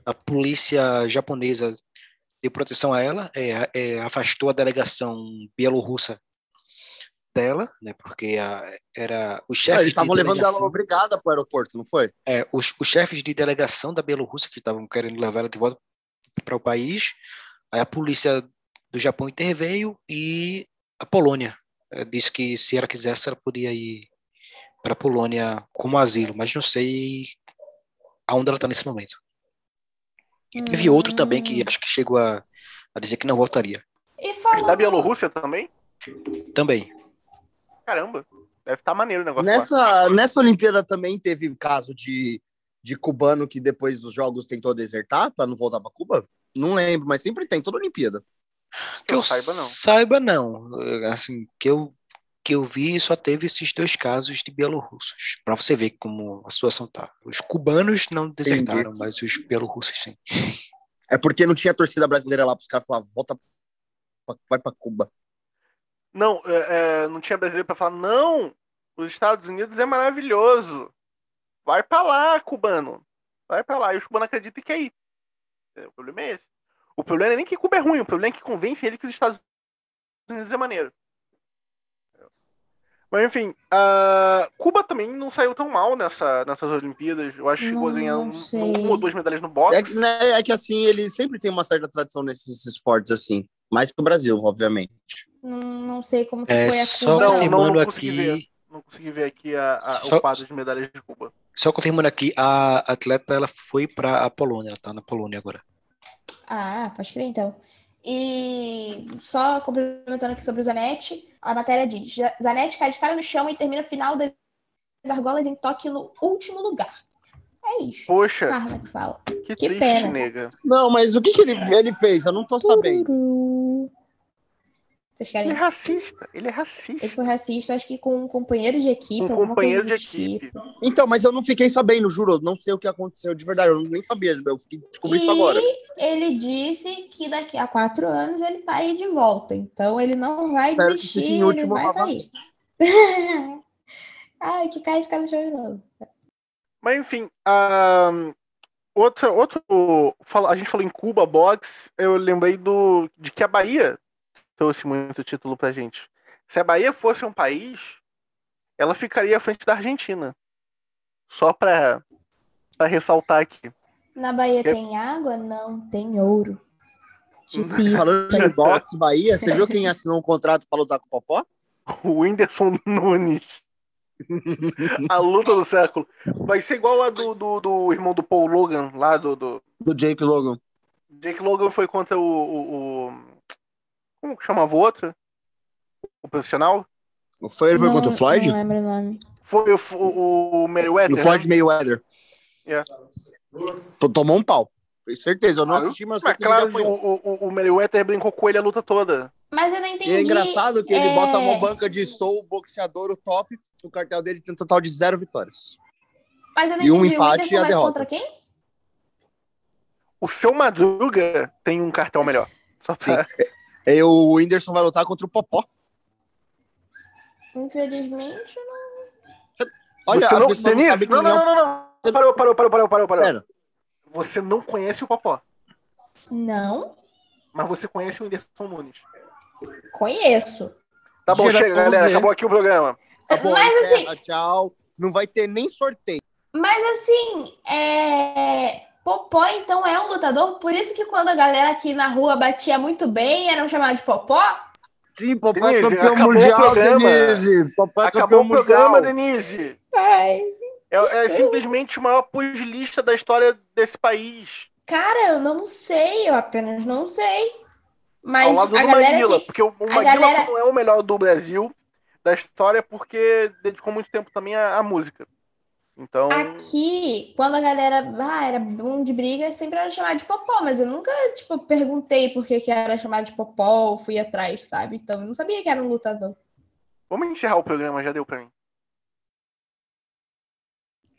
a polícia japonesa proteção a ela, é, é, afastou a delegação bielorrussa dela, né? Porque a, era os Ah, chefes eles estavam de levando ela obrigada pro aeroporto, não foi? é, os, os chefes de delegação da Bielorrússia que estavam querendo levar ela de volta para o país. Aí a polícia do Japão interveio e a Polônia eh, disse que se ela quisesse ela podia ir para a Polônia como asilo, mas não sei aonde ela está nesse momento. E teve outro também que Hum. acho que chegou a, a dizer que não voltaria. E Mas falando, da Bielorrússia também? Também. Caramba. Deve estar maneiro o negócio lá. Nessa, nessa Olimpíada também teve caso de, de cubano que depois dos jogos tentou desertar para não voltar para Cuba? Não lembro, mas sempre tem, toda Olimpíada. Que eu saiba, não. Saiba, não. Assim, que eu, que eu vi, só teve esses dois casos de bielorrussos. Para você ver como a situação tá. Os cubanos não desertaram, mas os bielorrussos sim. É porque não tinha torcida brasileira lá para os caras falar, volta, pra- vai para Cuba. Não, é, é, não tinha brasileiro pra falar, não, os Estados Unidos é maravilhoso. Vai pra lá, cubano. Vai pra lá. E os cubanos acreditam que é aí. O problema é esse. O problema é nem que Cuba é ruim, o problema é que convence ele que os Estados Unidos é maneiro. Mas enfim, a Cuba também não saiu tão mal nessa, nessas Olimpíadas. Eu acho que chegou a ganhar um- uma ou duas medalhas no boxe. É que, né, é que assim, eles sempre têm uma certa tradição nesses esportes assim. Mais que o Brasil, obviamente. não, não sei como que É, foi a só Cuba, não, não. confirmando não consegui aqui. ver. Não consegui ver aqui a, a- Só- o quadro de medalhas de Cuba. Só confirmando aqui, a atleta ela foi para a Polônia, ela tá na Polônia agora. Ah, pode crer então. E só complementando aqui sobre o Zanetti, a matéria diz: Zanetti cai de cara no chão e termina a final das argolas em Tóquio no último lugar. É isso. Poxa, Karma que fala. que, que triste, pena. nega. Não, mas o que, que ele, ele fez? Eu não tô sabendo. Vocês Ele é querem? racista, ele é racista. Ele foi racista, acho que com um companheiro de equipe. Um companheiro de coisa do equipe. tipo. Então, mas eu não fiquei sabendo, juro. Não sei o que aconteceu de verdade. Eu nem sabia. Eu fiquei, descobri isso E agora. ele disse que daqui a quatro anos ele tá aí de volta. Então ele não vai Espero desistir, ele vai tá aí. [laughs] Ai, que cai de cara de novo. Mas enfim, a outra, outro. A gente falou em Cuba, box. Eu lembrei do, de que a Bahia trouxe muito título pra gente. Se a Bahia fosse um país, ela ficaria à frente da Argentina. Só pra, pra ressaltar aqui. Na Bahia tem água? Não, tem ouro. [laughs] Falando de boxe, Bahia, você viu quem assinou um contrato pra lutar com o Popó? O Whindersson Nunes. A luta do século. Vai ser igual a do, do, do irmão do Paul Logan, lá do, do. Do Jake Logan. Jake Logan foi contra o. o, o- como que chamava o outro? O profissional? Foi, ele foi contra o Floyd? Não lembro o nome. Foi o, o, o Meriwether. No Floyd Mayweather. É. T- Tomou um pau. Tenho certeza. Eu não Ah, assisti, mas Mas claro, o, o, o Meriwether brincou com ele a luta toda. Mas eu não entendi. E é engraçado que ele é, bota uma banca de soul, boxeador, o top. O cartel dele tem um total de zero vitórias. Mas eu não e um empate o e a derrota. contra quem? O seu Madruga tem um cartel melhor. Só pra... E o Whindersson vai lutar contra o Popó. Infelizmente, não. Olha, Você não, não não, é não, não, não. Parou, parou, parou, parou, parou, parou. Pera. Você não conhece o Popó, Não mas você conhece o Whindersson Nunes. conheço. Tá bom, Geração chega, galera. Z. Acabou aqui o programa. Tá bom, Mas assim- tchau. Não vai ter nem sorteio. Mas assim, é... Popó então é um lutador, por isso que quando a galera aqui na rua batia muito bem, eram chamados de Popó? Sim, Popó é Denise, campeão acabou o mundial, programa. Denise. Popó é Acabou campeão o programa, mundial. Denise. Ai. É, é simplesmente o maior pugilista da história desse país. Cara, eu não sei, eu apenas não sei. Mas ao lado a do galera Maguila. que. Porque o, Maguila galera- não é o melhor do Brasil da história porque dedicou muito tempo também à, à música. Então, Aqui, quando a galera ah, era bom de briga, sempre era chamado de popó, mas eu nunca, tipo, perguntei por que, que era chamado de popó, ou fui atrás, sabe? Então eu não sabia que era um lutador. vamos encerrar o programa, já deu pra mim.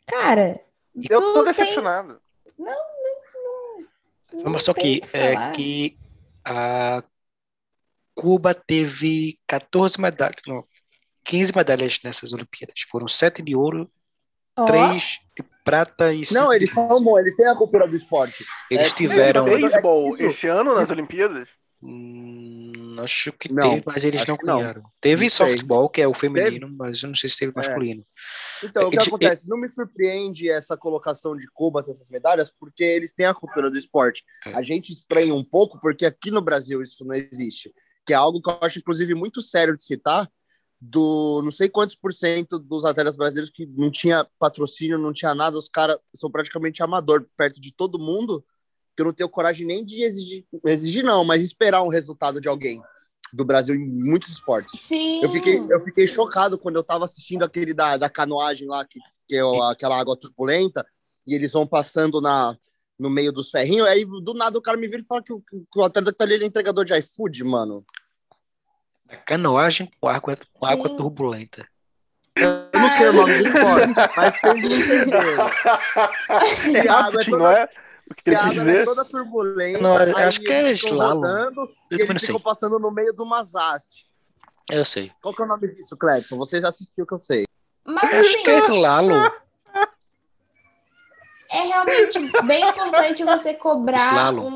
Cara, Eu tu tô tem- decepcionado. não Vamos só que, é, que a Cuba teve 14 medalhas, não, 15 medalhas nessas Olimpíadas. Foram 7 de ouro, 3 de prata e 5 Não, eles são bons, eles têm a cultura do esporte. Eles é, tiveram. beisebol Isso. esse ano nas Olimpíadas? Hum, acho que Não, teve, mas eles não ganharam. Teve softball, que é o feminino, mas eu não sei se teve É. masculino. Então, o que Eles- acontece? Não me surpreende essa colocação de Cuba com essas medalhas, porque eles têm a cultura do esporte. É. A gente estranha um pouco, porque aqui no Brasil isso não existe. Que é algo que eu acho, inclusive, muito sério de citar, do não sei quantos por cento dos atletas brasileiros que não tinha patrocínio, não tinha nada, os caras são praticamente amador perto de todo mundo, que eu não tenho coragem nem de exigir, exigir não, mas esperar um resultado de alguém do Brasil em muitos esportes. Sim. Eu fiquei, eu fiquei chocado quando eu tava assistindo aquele da, da canoagem lá, que, que é aquela água turbulenta, e eles vão passando na, no meio dos ferrinhos, aí do nada o cara me vira e fala que o, que o atleta que tá ali é entregador de iFood, mano. A canoagem com água, com água Sim. turbulenta. Eu não sei o nome do esporte, [laughs] mas vocês me entenderam. É E a água é rafting, não é? O que ele quis água é dizer? toda turbulenta, Não, acho que é slalom. rodando, Eu e também eles ficam sei. passando no meio de umas hastes. Eu sei. Qual que é o nome disso, Clepson? Você já assistiu que eu sei. Mas Eu acho assim, que é slalom. é realmente bem importante você cobrar um,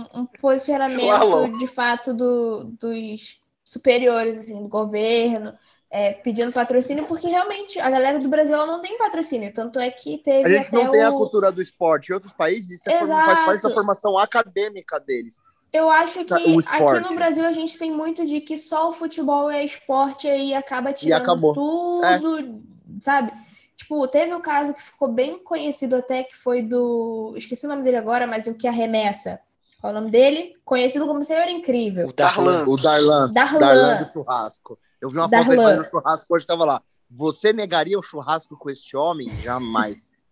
um- um posicionamento Slalom. de fato do- dos superiores, assim, do governo, é, pedindo patrocínio, porque realmente a galera do Brasil não tem patrocínio. Tanto é que teve A gente não tem a o- cultura do esporte. Em outros países, isso é forma- faz parte da Exato. formação acadêmica deles. Eu acho que o aqui no Brasil a gente tem muito de que só o futebol é esporte e acaba tirando acabou. tudo, sabe? Tipo, teve o caso que ficou bem conhecido até, que foi do. Esqueci o nome dele agora, mas o que arremessa. Qual é o nome dele? Conhecido como Senhor Incrível. O Darlan. O Darlan. Darlan. Darlan do churrasco. Eu vi uma foto Darlan. dele fazendo churrasco hoje, tava lá. Você negaria o churrasco com este homem? Jamais. [laughs]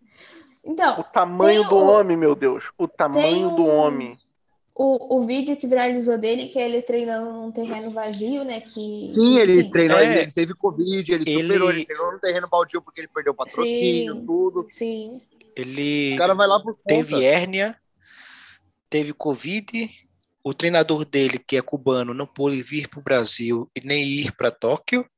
O Então, tamanho Tem do o- homem, meu Deus. O tamanho Tem do um- homem. o, o vídeo que viralizou dele, que é ele treinando num terreno vazio, né? Que, Sim, ele enfim, treinou, É. ele, ele teve Covid, ele, Ele- superou, ele treinou no terreno baldio porque ele perdeu patrocínio, Sim. tudo. Sim. O Ele cara vai lá por conta. teve hérnia teve Covid, o treinador dele, que é cubano, não pôde vir para o Brasil e nem ir para Tóquio.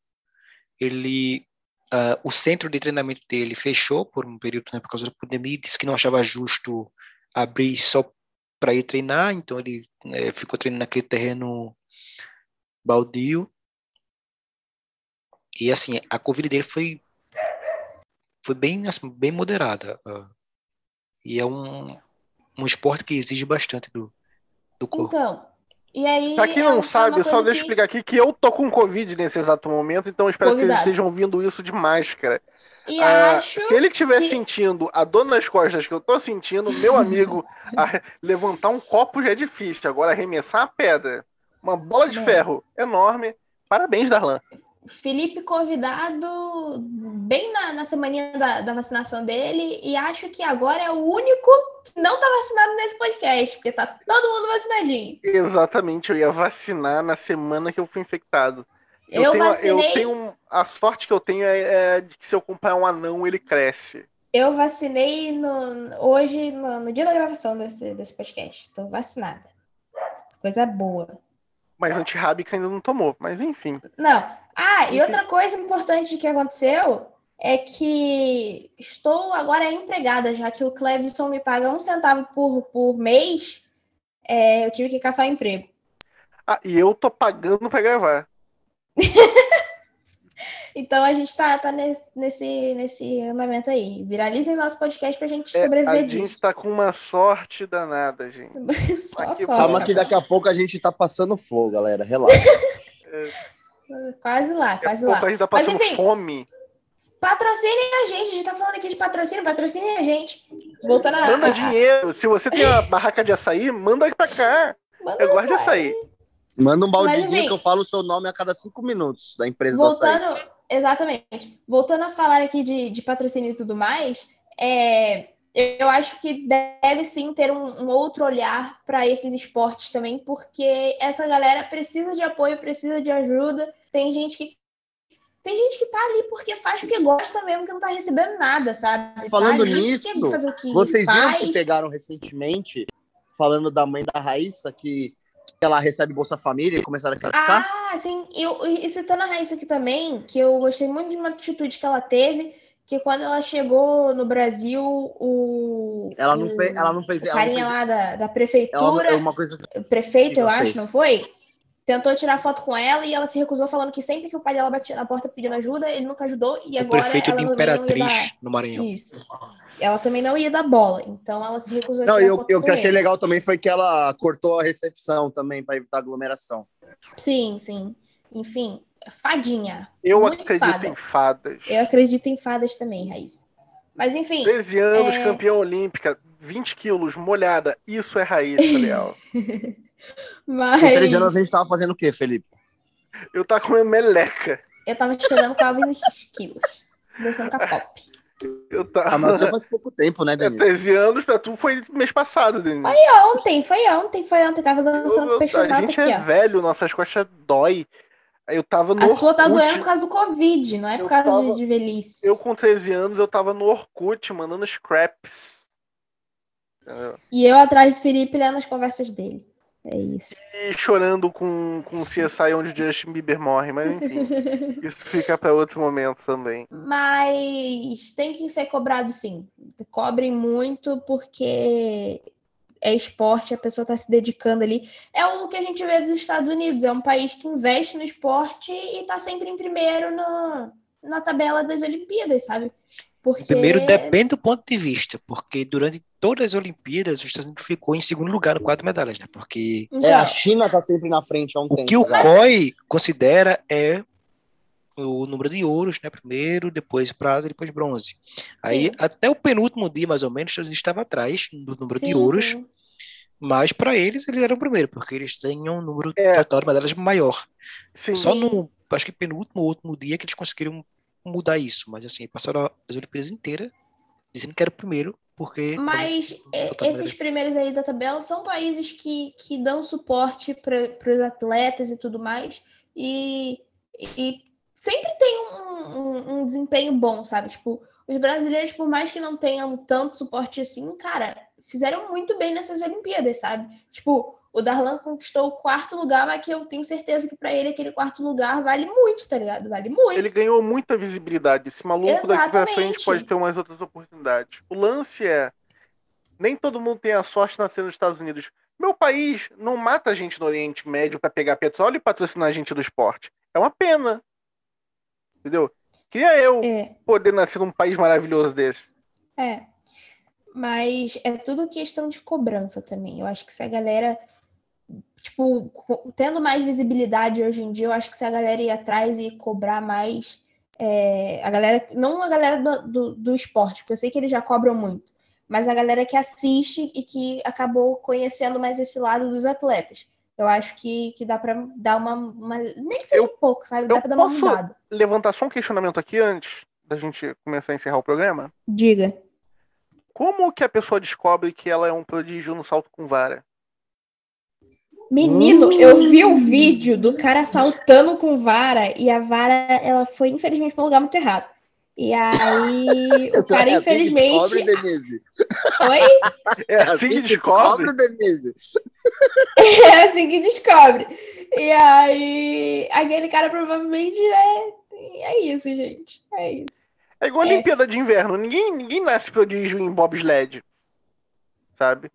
Ele, uh, o centro de treinamento dele fechou por um período né, por causa da pandemia, disse que não achava justo abrir só para ir treinar, então ele né, ficou treinando naquele terreno baldio. E assim, a Covid dele foi foi bem assim, bem moderada. Uh, e é um, um esporte que exige bastante do, do corpo. Então, e aí. Pra quem é não sabe, só deixa eu que- explicar aqui que eu tô com Covid nesse exato momento, então eu espero que Convidado. vocês estejam ouvindo isso de máscara. E Ah, acho. se ele estiver que- sentindo a dor nas costas que eu tô sentindo, meu amigo, [laughs] a- levantar um copo já é difícil. Agora, arremessar uma pedra, uma bola de Bem. ferro enorme. Parabéns, Darlan. Felipe convidado bem na, na semaninha da, da vacinação dele, e acho que agora é o único que não tá vacinado nesse podcast, porque tá todo mundo vacinadinho. Exatamente, eu ia vacinar na semana que eu fui infectado. Eu, tenho, vacinei. eu tenho a sorte que eu tenho é, é de que se eu comprar um anão, ele cresce. Eu vacinei no- hoje, no, no dia da gravação desse, desse podcast. Tô vacinada. Coisa boa. Mas antirrábica ainda não tomou, mas enfim. Não. Ah, e Enfim. outra coisa importante que aconteceu é que estou agora empregada, já que o Clebson me paga um centavo por, por mês, é, eu tive que caçar emprego. Ah, e eu tô pagando pra gravar. [laughs] Então a gente tá, tá nesse, nesse, andamento aí. Viralizem nosso podcast pra gente É, a sobreviver gente disso. tá com uma sorte danada, gente. [laughs] Só aqui, sorte, Calma que daqui a pouco a gente tá passando flow, galera. Relaxa. [laughs] Quase lá, Daqui a quase pouco lá. a gente tá Mas, passando enfim. fome. Patrocinem a gente, a gente tá falando aqui de patrocínio, patrocinem a gente. Voltando a. Manda dinheiro. Se você tem uma barraca de açaí, manda pra cá. Manda Eu gosto de açaí. Manda um baldezinho enfim. que eu falo o seu nome a cada cinco minutos da empresa do açaí. Exatamente. Voltando a falar aqui de, de patrocínio e tudo mais, é, eu acho que deve sim ter um, um outro olhar para esses esportes também, porque essa galera precisa de apoio, precisa de ajuda. Tem gente que tem gente que tá ali porque faz porque gosta mesmo, que não tá recebendo nada, sabe? Falando tá ali nisso, o que Vocês viram faz. que pegaram recentemente, falando da mãe da Raíssa, que ela recebe Bolsa Família e começaram a criticar? Ah, sim. Eu, e citando a Raíssa aqui também, que eu gostei muito de uma atitude que ela teve, que quando ela chegou no Brasil, o. ela, não o- fez, ela não fez. o Ela não carinha fez lá da, da ela, prefeitura, é uma coisa o prefeito, que eu ela acho, fez? não foi? Tentou tirar foto com ela e ela se recusou, falando que sempre que o pai dela batia na porta pedindo ajuda, ele nunca ajudou e o agora prefeito ela de Imperatriz, no. Maranhão. Isso. Ela também não ia dar bola, então ela se recusou a Não, tirar eu, foto eu com que achei ele. legal também foi que ela cortou a recepção também para evitar aglomeração. Sim, sim. Enfim, fadinha. Eu Muito acredito fada. em fadas. Eu acredito em fadas também, Raíssa. Mas enfim, 13 anos, É. campeã olímpica, 20 quilos, molhada. Isso é Raíssa, Leal. [laughs] mas Com 13 anos a gente tava fazendo o quê, Felipe? Eu tava comendo meleca. eu tava chegando com Alves quilos. Descendo com a pop. Eu tava. Ah, mas só faz pouco tempo, né, [laughs] É, Denise? 13 anos pra tu foi mês passado, Denise. Ontem, foi ontem, foi ontem. Tava dançando Eu- a peixonato gente aqui, é ó. velho, nossas costas dói. Aí eu tava no A sua tá doendo por causa do Covid, não é por Eu causa de- tava- de velhice. Eu com 13 anos, eu tava no Orkut, mandando scraps. E eu atrás do Felipe lendo as conversas dele. É isso. E chorando com, com o CSI onde o Justin Bieber morre, mas enfim. [laughs] isso fica pra outro momento também. Mas tem que ser cobrado sim. Cobrem muito porque é esporte, a pessoa está se dedicando ali. É o que a gente vê dos Estados Unidos, é um país que investe no esporte e está sempre em primeiro no, na tabela das Olimpíadas, sabe? Porque Primeiro, depende do ponto de vista, porque durante todas as Olimpíadas, os Estados Unidos ficou em segundo lugar no quatro medalhas, né? Porque É, a China tá sempre na frente há um o tempo. que o já. COI considera é o número de ouros, né? Primeiro, depois prata, depois bronze. Aí, Sim. até o penúltimo dia, mais ou menos, os Estados Unidos estava atrás do número de sim, ouros, sim. mas para eles, eles eram o primeiro, porque eles têm um número É. total de medalhas maior. Sim, Só no, acho que penúltimo ou último dia que eles conseguiram mudar isso, mas assim, passaram as Olimpíadas inteiras dizendo que era o primeiro, porque Mas é, esses primeiros aí da tabela são países que, que dão suporte para os atletas e tudo mais, e, e sempre tem um, um- um desempenho bom, sabe? Tipo, os brasileiros, por mais que não tenham tanto suporte assim, cara, fizeram muito bem nessas Olimpíadas, sabe? Tipo, o Darlan conquistou o quarto lugar, mas que eu tenho certeza que para ele aquele quarto lugar vale muito, tá ligado? Vale muito. Ele ganhou muita visibilidade. Esse maluco daqui pra frente pode ter umas outras oportunidades. O lance é. Nem todo mundo tem a sorte de nascer nos Estados Unidos. Meu país não mata a gente no Oriente Médio para pegar petróleo e patrocinar a gente do esporte. É uma pena. Entendeu? Queria eu é. poder nascer num país maravilhoso desse. É. Mas é tudo questão de cobrança também. Eu acho que se a galera tipo, tendo mais visibilidade hoje em dia, eu acho que se a galera ir atrás e cobrar mais, é, a galera, não a galera do, do, do, esporte, porque eu sei que eles já cobram muito, mas a galera que assiste e que acabou conhecendo mais esse lado dos atletas. Eu acho que, que dá para dar uma, uma, Nem que seja eu, um pouco, sabe? Dá pra dar uma mudada. levantar só um questionamento aqui antes da gente começar a encerrar o programa? Diga. Como que a pessoa descobre que ela é um prodígio no salto com vara? Menino, eu vi o vídeo do cara saltando com vara e a vara ela foi infelizmente para um lugar muito errado. E aí [laughs] o cara é assim infelizmente. Descobre, Denise. Oi? É assim que descobre, Denise. [laughs] É assim que descobre. E aí aquele cara provavelmente é é isso, gente. É isso. É igual a é. Olimpíada de Inverno. Ninguém, ninguém nasce prodígio em bobsled. Sabe?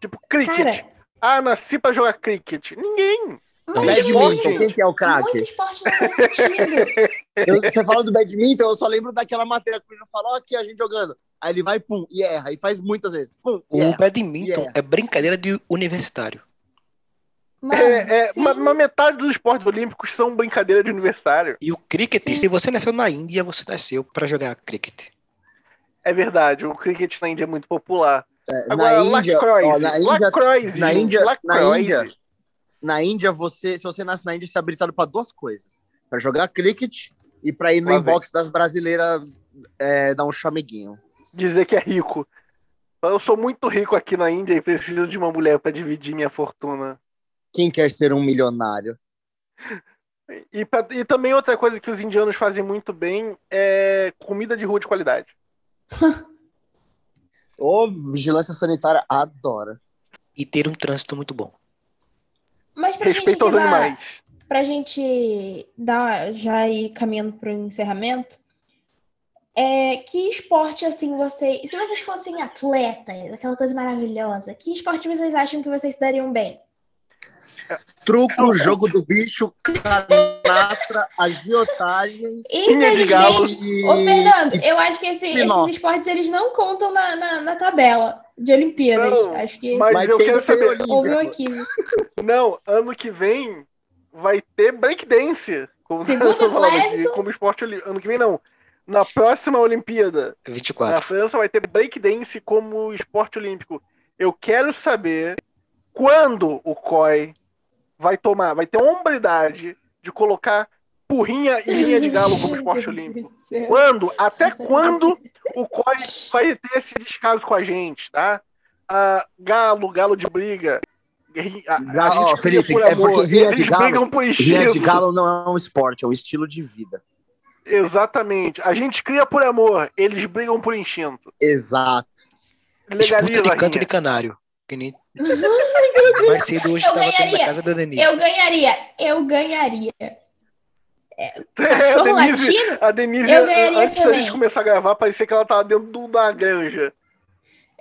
Tipo, cricket. Cara, ah, nasci pra jogar cricket. Ninguém. Badminton, quem que é o craque? Muito esporte não faz sentido. você fala do badminton, eu só lembro daquela matéria que o menino falou aqui, a gente jogando. Aí ele vai, pum, e erra. E faz muitas vezes. Pum, o erra, badminton é brincadeira de universitário. Mas, é, é uma, uma, metade dos esportes olímpicos são brincadeira de universitário. E o cricket, sim. se você nasceu na Índia, você nasceu para jogar cricket. É verdade, o cricket na Índia é muito popular. É, Agora, na Índia, ó, na Índia, Lacroix, na Índia, na Índia, na Índia, você, se você nasce na Índia, você é habilitado para duas coisas: para jogar cricket e para ir no Lá inbox vem. das brasileiras é, dar um chameguinho. Dizer que é rico. Eu sou muito rico aqui na Índia e preciso de uma mulher para dividir minha fortuna. Quem quer ser um milionário? E, pra, e também outra coisa que os indianos fazem muito bem é comida de rua de qualidade. [laughs] Ô, vigilância sanitária adora. E ter um trânsito muito bom. Mas pra Respeito aos dar, animais. Pra gente dar, já ir caminhando pro encerramento, é, que esporte, assim, vocês... Se vocês fossem atletas, aquela coisa maravilhosa, que esporte vocês acham que vocês dariam bem? Truco, jogo do bicho, canastra, agiotagem. Infelizmente, ô Fernando, eu acho que esse, esses esportes eles não contam na, na, na tabela de Olimpíadas. Não, acho que. Mas, mas eu quero saber. Houve um aqui. [laughs] Não, ano que vem vai ter breakdance. Como, Segundo [laughs] Clebson... como esporte ano que vem não. Na próxima Olimpíada, 24. na França vai ter breakdance como esporte olímpico. Eu quero saber quando o COI vai tomar, vai ter hombridade de colocar porrinha e linha de galo como esporte [laughs] olímpico. Quando? Até quando o COI vai ter esse descaso com a gente, tá? Ah, galo, galo de briga. A, a oh, Felipe, é porque rinha de, galo, por rinha de galo não é um esporte, é um estilo de vida. Exatamente. A gente cria por amor, eles brigam por instinto. Exato. Legaliza de canto de canário. Que nem Mais cedo hoje eu ganharia. casa da Denise. Eu ganharia, eu ganharia. É, [laughs] é a Denise, latino, a Denise antes também. da gente começar a gravar, parecia que ela tava dentro de uma granja.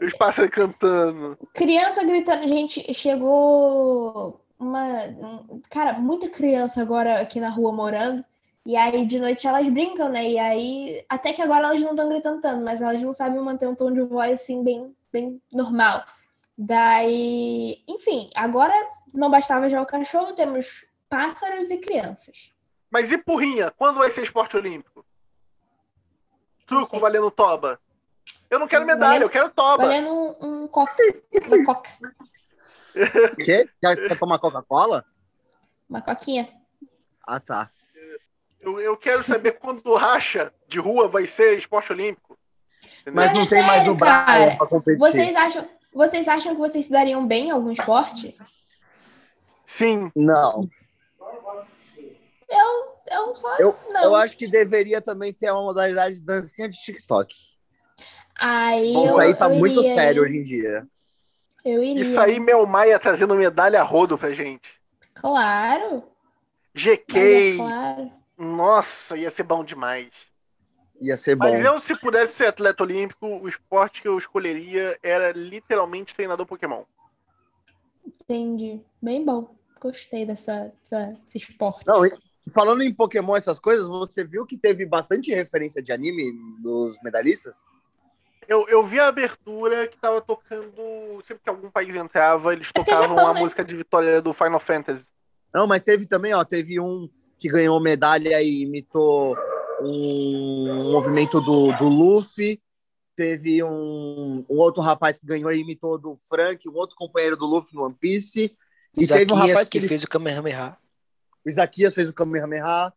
Os pássaros cantando. Criança gritando. Gente, chegou uma. Cara, muita criança agora aqui na rua morando. E aí de noite elas brincam, né? E aí, até que agora elas não estão gritando tanto, mas elas não sabem manter um tom de voz assim, bem, bem normal. Daí, enfim, agora não bastava já o cachorro, temos pássaros e crianças. Mas e porrinha? Quando vai ser esporte olímpico? Truco valendo toba. Eu não quero medalha, valendo, eu quero toba. Valendo um, um coca. Uma coca. [laughs] Quê? Quer tomar Coca-Cola? Uma coquinha. Ah, tá. Eu, eu quero saber quando racha de rua vai ser esporte olímpico. Entendeu? Mas não é tem sério, mais o Brian pra competir. Vocês acham, vocês acham que vocês se dariam bem em algum esporte? Sim. Não. Eu eu só Eu, não. eu acho que deveria também ter uma modalidade de dancinha de TikTok. Aí Bom, eu, Isso aí tá eu muito iria, sério hein? hoje em dia. Eu iria. Isso aí, Mel Maia trazendo medalha a rodo pra gente. Claro. GK. é claro. Nossa, ia ser bom demais. Ia ser bom. Mas eu, se pudesse ser atleta olímpico, o esporte que eu escolheria era literalmente treinador Pokémon. Entendi. Bem bom. Gostei dessa, dessa, desse esporte. Não, falando em Pokémon, essas coisas, você viu que teve bastante referência de anime dos medalhistas? Eu, eu vi a abertura que tava tocando. Sempre que algum país entrava, eles porque é tocavam Japão, a né? música de vitória do Final Fantasy. Não, mas teve também, ó, teve um que ganhou medalha e imitou um movimento do, do Luffy. Teve um, um outro rapaz que ganhou e imitou do Frank, um outro companheiro do Luffy no One Piece. E teve um Isaquias rapaz que que ele- fez o Kamehameha. o Isaquias fez o Kamehameha.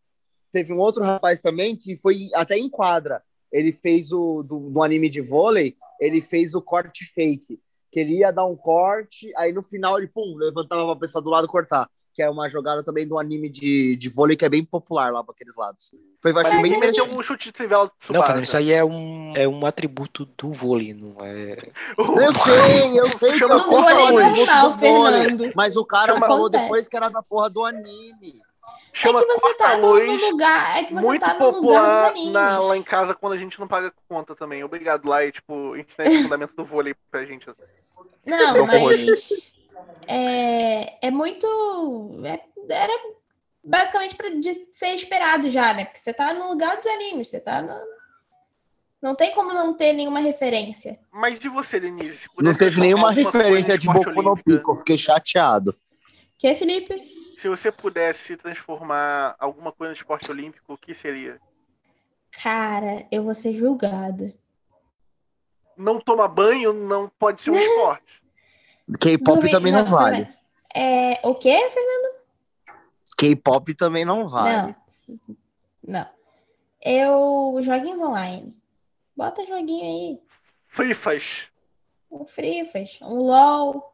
Teve um outro rapaz também que foi até em quadra. Ele fez o do, do anime de vôlei, ele fez o corte fake. Que ele ia dar um corte, aí no final ele, pum, levantava pra pessoa do lado cortar. Que é uma jogada também do anime de, de vôlei que é bem popular lá pra aqueles lados. Foi, Mas bem ele meteu um chute de trivela Não. Fernando, isso aí é um, é um atributo do vôlei, não é. [laughs] Eu sei, eu sei que eu sou vôlei vôlei, Fernando. Mas o cara Chama- falou depois que era da porra do anime. Chama é que você tá corta-luz, lugar. É que você muito tá no lugar dos na- lá em casa quando a gente não paga conta também. Obrigado lá e, tipo, ensinar esse fundamento do vôlei pra gente. Não, Não, mas é, é muito. é- era basicamente pra de ser esperado já, né? Porque você tá no lugar dos animes, você tá no. Não tem como não ter nenhuma referência. Mas e você, Denise? Se Não teve nenhuma referência de esporte Boku no Pico, eu fiquei chateado. Que, Felipe? Se você pudesse transformar alguma coisa no esporte olímpico, o que seria? Cara, eu vou ser julgada. Não toma banho não pode ser um [laughs] esporte. K-pop também não vale. É, o quê, Fernando? K-pop também não vale. Não. Não. Eu. Joguinhos online. Bota joguinho aí. Frifas. Um Free Fire, um LOL.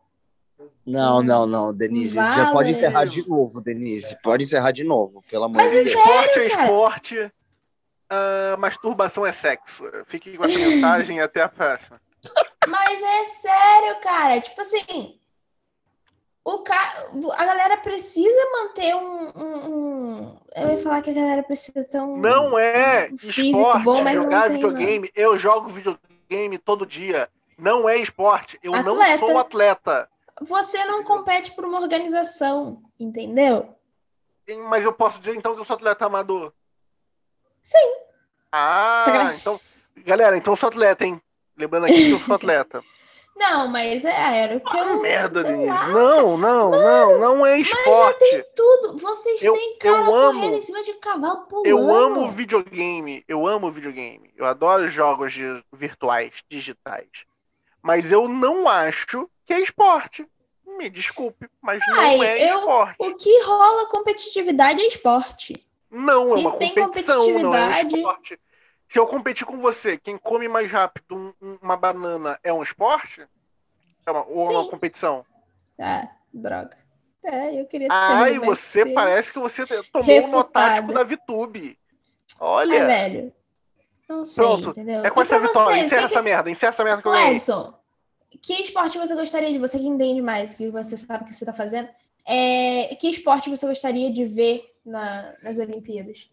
Não, não, não, Denise. Já pode Vale. encerrar de novo, Denise. Pode encerrar de novo, pelo amor Mas de é Deus. Esporte é esporte. ah, masturbação é sexo. Fique com essa mensagem e até a próxima. Mas é sério, cara. Tipo assim. O ca... A galera precisa manter um, um- um- Eu ia falar que a galera precisa ter um. Não é um físico esporte bom, mas não jogar tem, videogame. Eu jogo videogame todo dia. Não é esporte. Eu não Atleta. sou atleta. Você não compete por uma organização, entendeu? Mas eu posso dizer então que eu sou atleta amador. Sim. Ah, então. Galera, então eu sou atleta, hein? Lembrando aqui que eu sou atleta. [laughs] Não, mas é, era o que Ah, eu. merda, Denise. lá. Não, não, não, não é esporte. Tudo. Vocês Eu- têm cara eu amo- correndo em cima de cavalo pulando. Eu amo videogame. Eu amo videogame. Eu adoro jogos virtuais, digitais. Mas eu não acho que é esporte. Me desculpe, mas não Ai, é eu- esporte. O que rola competitividade é esporte. Não é Se uma tem competição, não é um competitividade- esporte. Se eu competir com você, quem come mais rápido um- um- uma banana é um esporte? É uma, ou é uma Sim. competição? Ah, droga. É, eu queria ter Ai, você esse- parece que você tomou um Refutada. notático da VTube. Olha, Ai, velho. Não sei, Pronto, entendeu? é com E essa vitória. você, Encerra você essa merda, encerra essa merda que eu ganhei. Que esporte você gostaria de, você que entende mais, que você sabe o que você tá fazendo, é, que esporte você gostaria de ver na- nas Olimpíadas?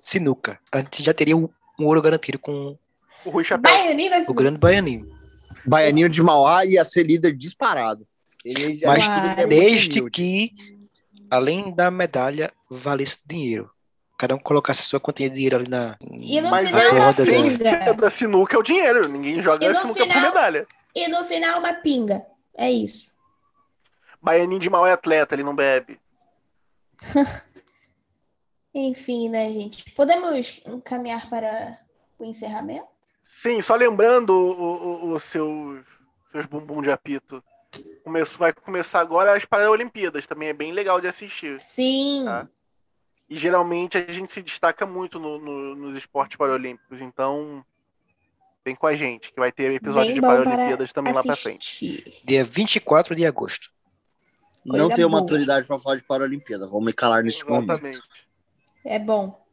Sinuca. A gente já teria um, um ouro garantido com O Rui Chapéu. Baianina, o grande baianinho. Baianinho de Mauá ia ser líder disparado. Ele Mas é desde humilde. que, além da medalha, valesse dinheiro. Cada um colocasse a sua quantia de dinheiro ali na. E no Mas final a essência da sinuca é o dinheiro. Ninguém joga sinuca por final- medalha. E no final uma pinga. É isso. Baianinho de mal é atleta, ele não bebe. [laughs] Enfim, né, gente? Podemos encaminhar para o encerramento? Sim, só lembrando o- o- os seus, seus bumbum de apito. Começou, vai começar agora as Paralimpíadas, também é bem legal de assistir. Sim. Tá. E geralmente a gente se destaca muito no- no- nos esportes paralímpicos, então vem com a gente, que vai ter episódio Bem de para Paralimpíadas também lá pra frente. assistir. Dia 24 de agosto. Não Coisa tenho boa. maturidade pra falar de Paralimpíada. Vou me calar neste momento. É bom.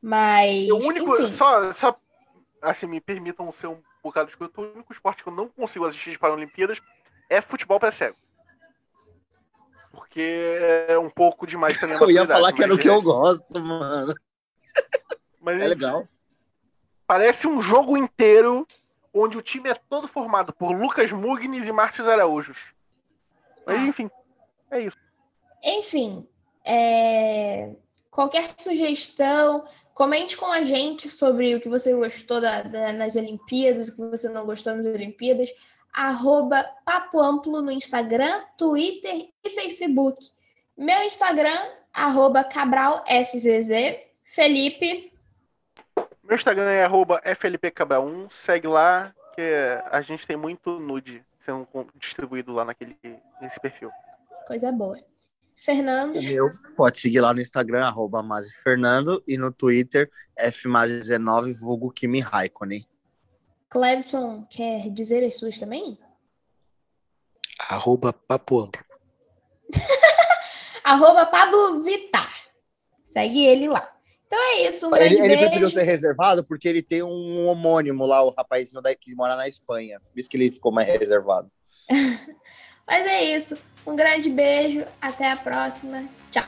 Mas. O único, enfim, só, só, assim, me permitam ser um bocado escroto, o único esporte que eu não consigo assistir de Paralimpíadas é futebol para cego. Porque é um pouco demais pra minha [laughs] Eu ia falar que era o mas que é- eu gosto, mano. Mas É legal. Parece um jogo inteiro onde o time é todo formado por Lucas Mugnes e Márcios Araújos. Mas Ah. enfim, é isso. Enfim, é, qualquer sugestão, comente com a gente sobre o que você gostou da- da- nas Olimpíadas, o que você não gostou nas Olimpíadas. Arroba Papo Amplo no Instagram, Twitter e Facebook. Meu Instagram, arroba Cabral SZZ. Felipe, Meu Instagram é arroba FLPCabra1. Segue lá, que a gente tem muito nude sendo distribuído lá naquele, nesse perfil. coisa boa. Fernando, O meu pode seguir lá no Instagram, arroba Fernando, e no Twitter, fmazi19, vulgo Kimi Raikkonen. Clebson, quer dizer as suas também? Arroba Papo Amplo. [laughs] Arroba Pablo Vitar. Segue ele lá. Então é isso, um Ele, ele preferiu ser reservado porque ele tem um homônimo lá, o rapazinho daí que mora na Espanha. Por isso que ele ficou mais reservado. [laughs] Mas é isso. Um grande beijo. Até a próxima. Tchau.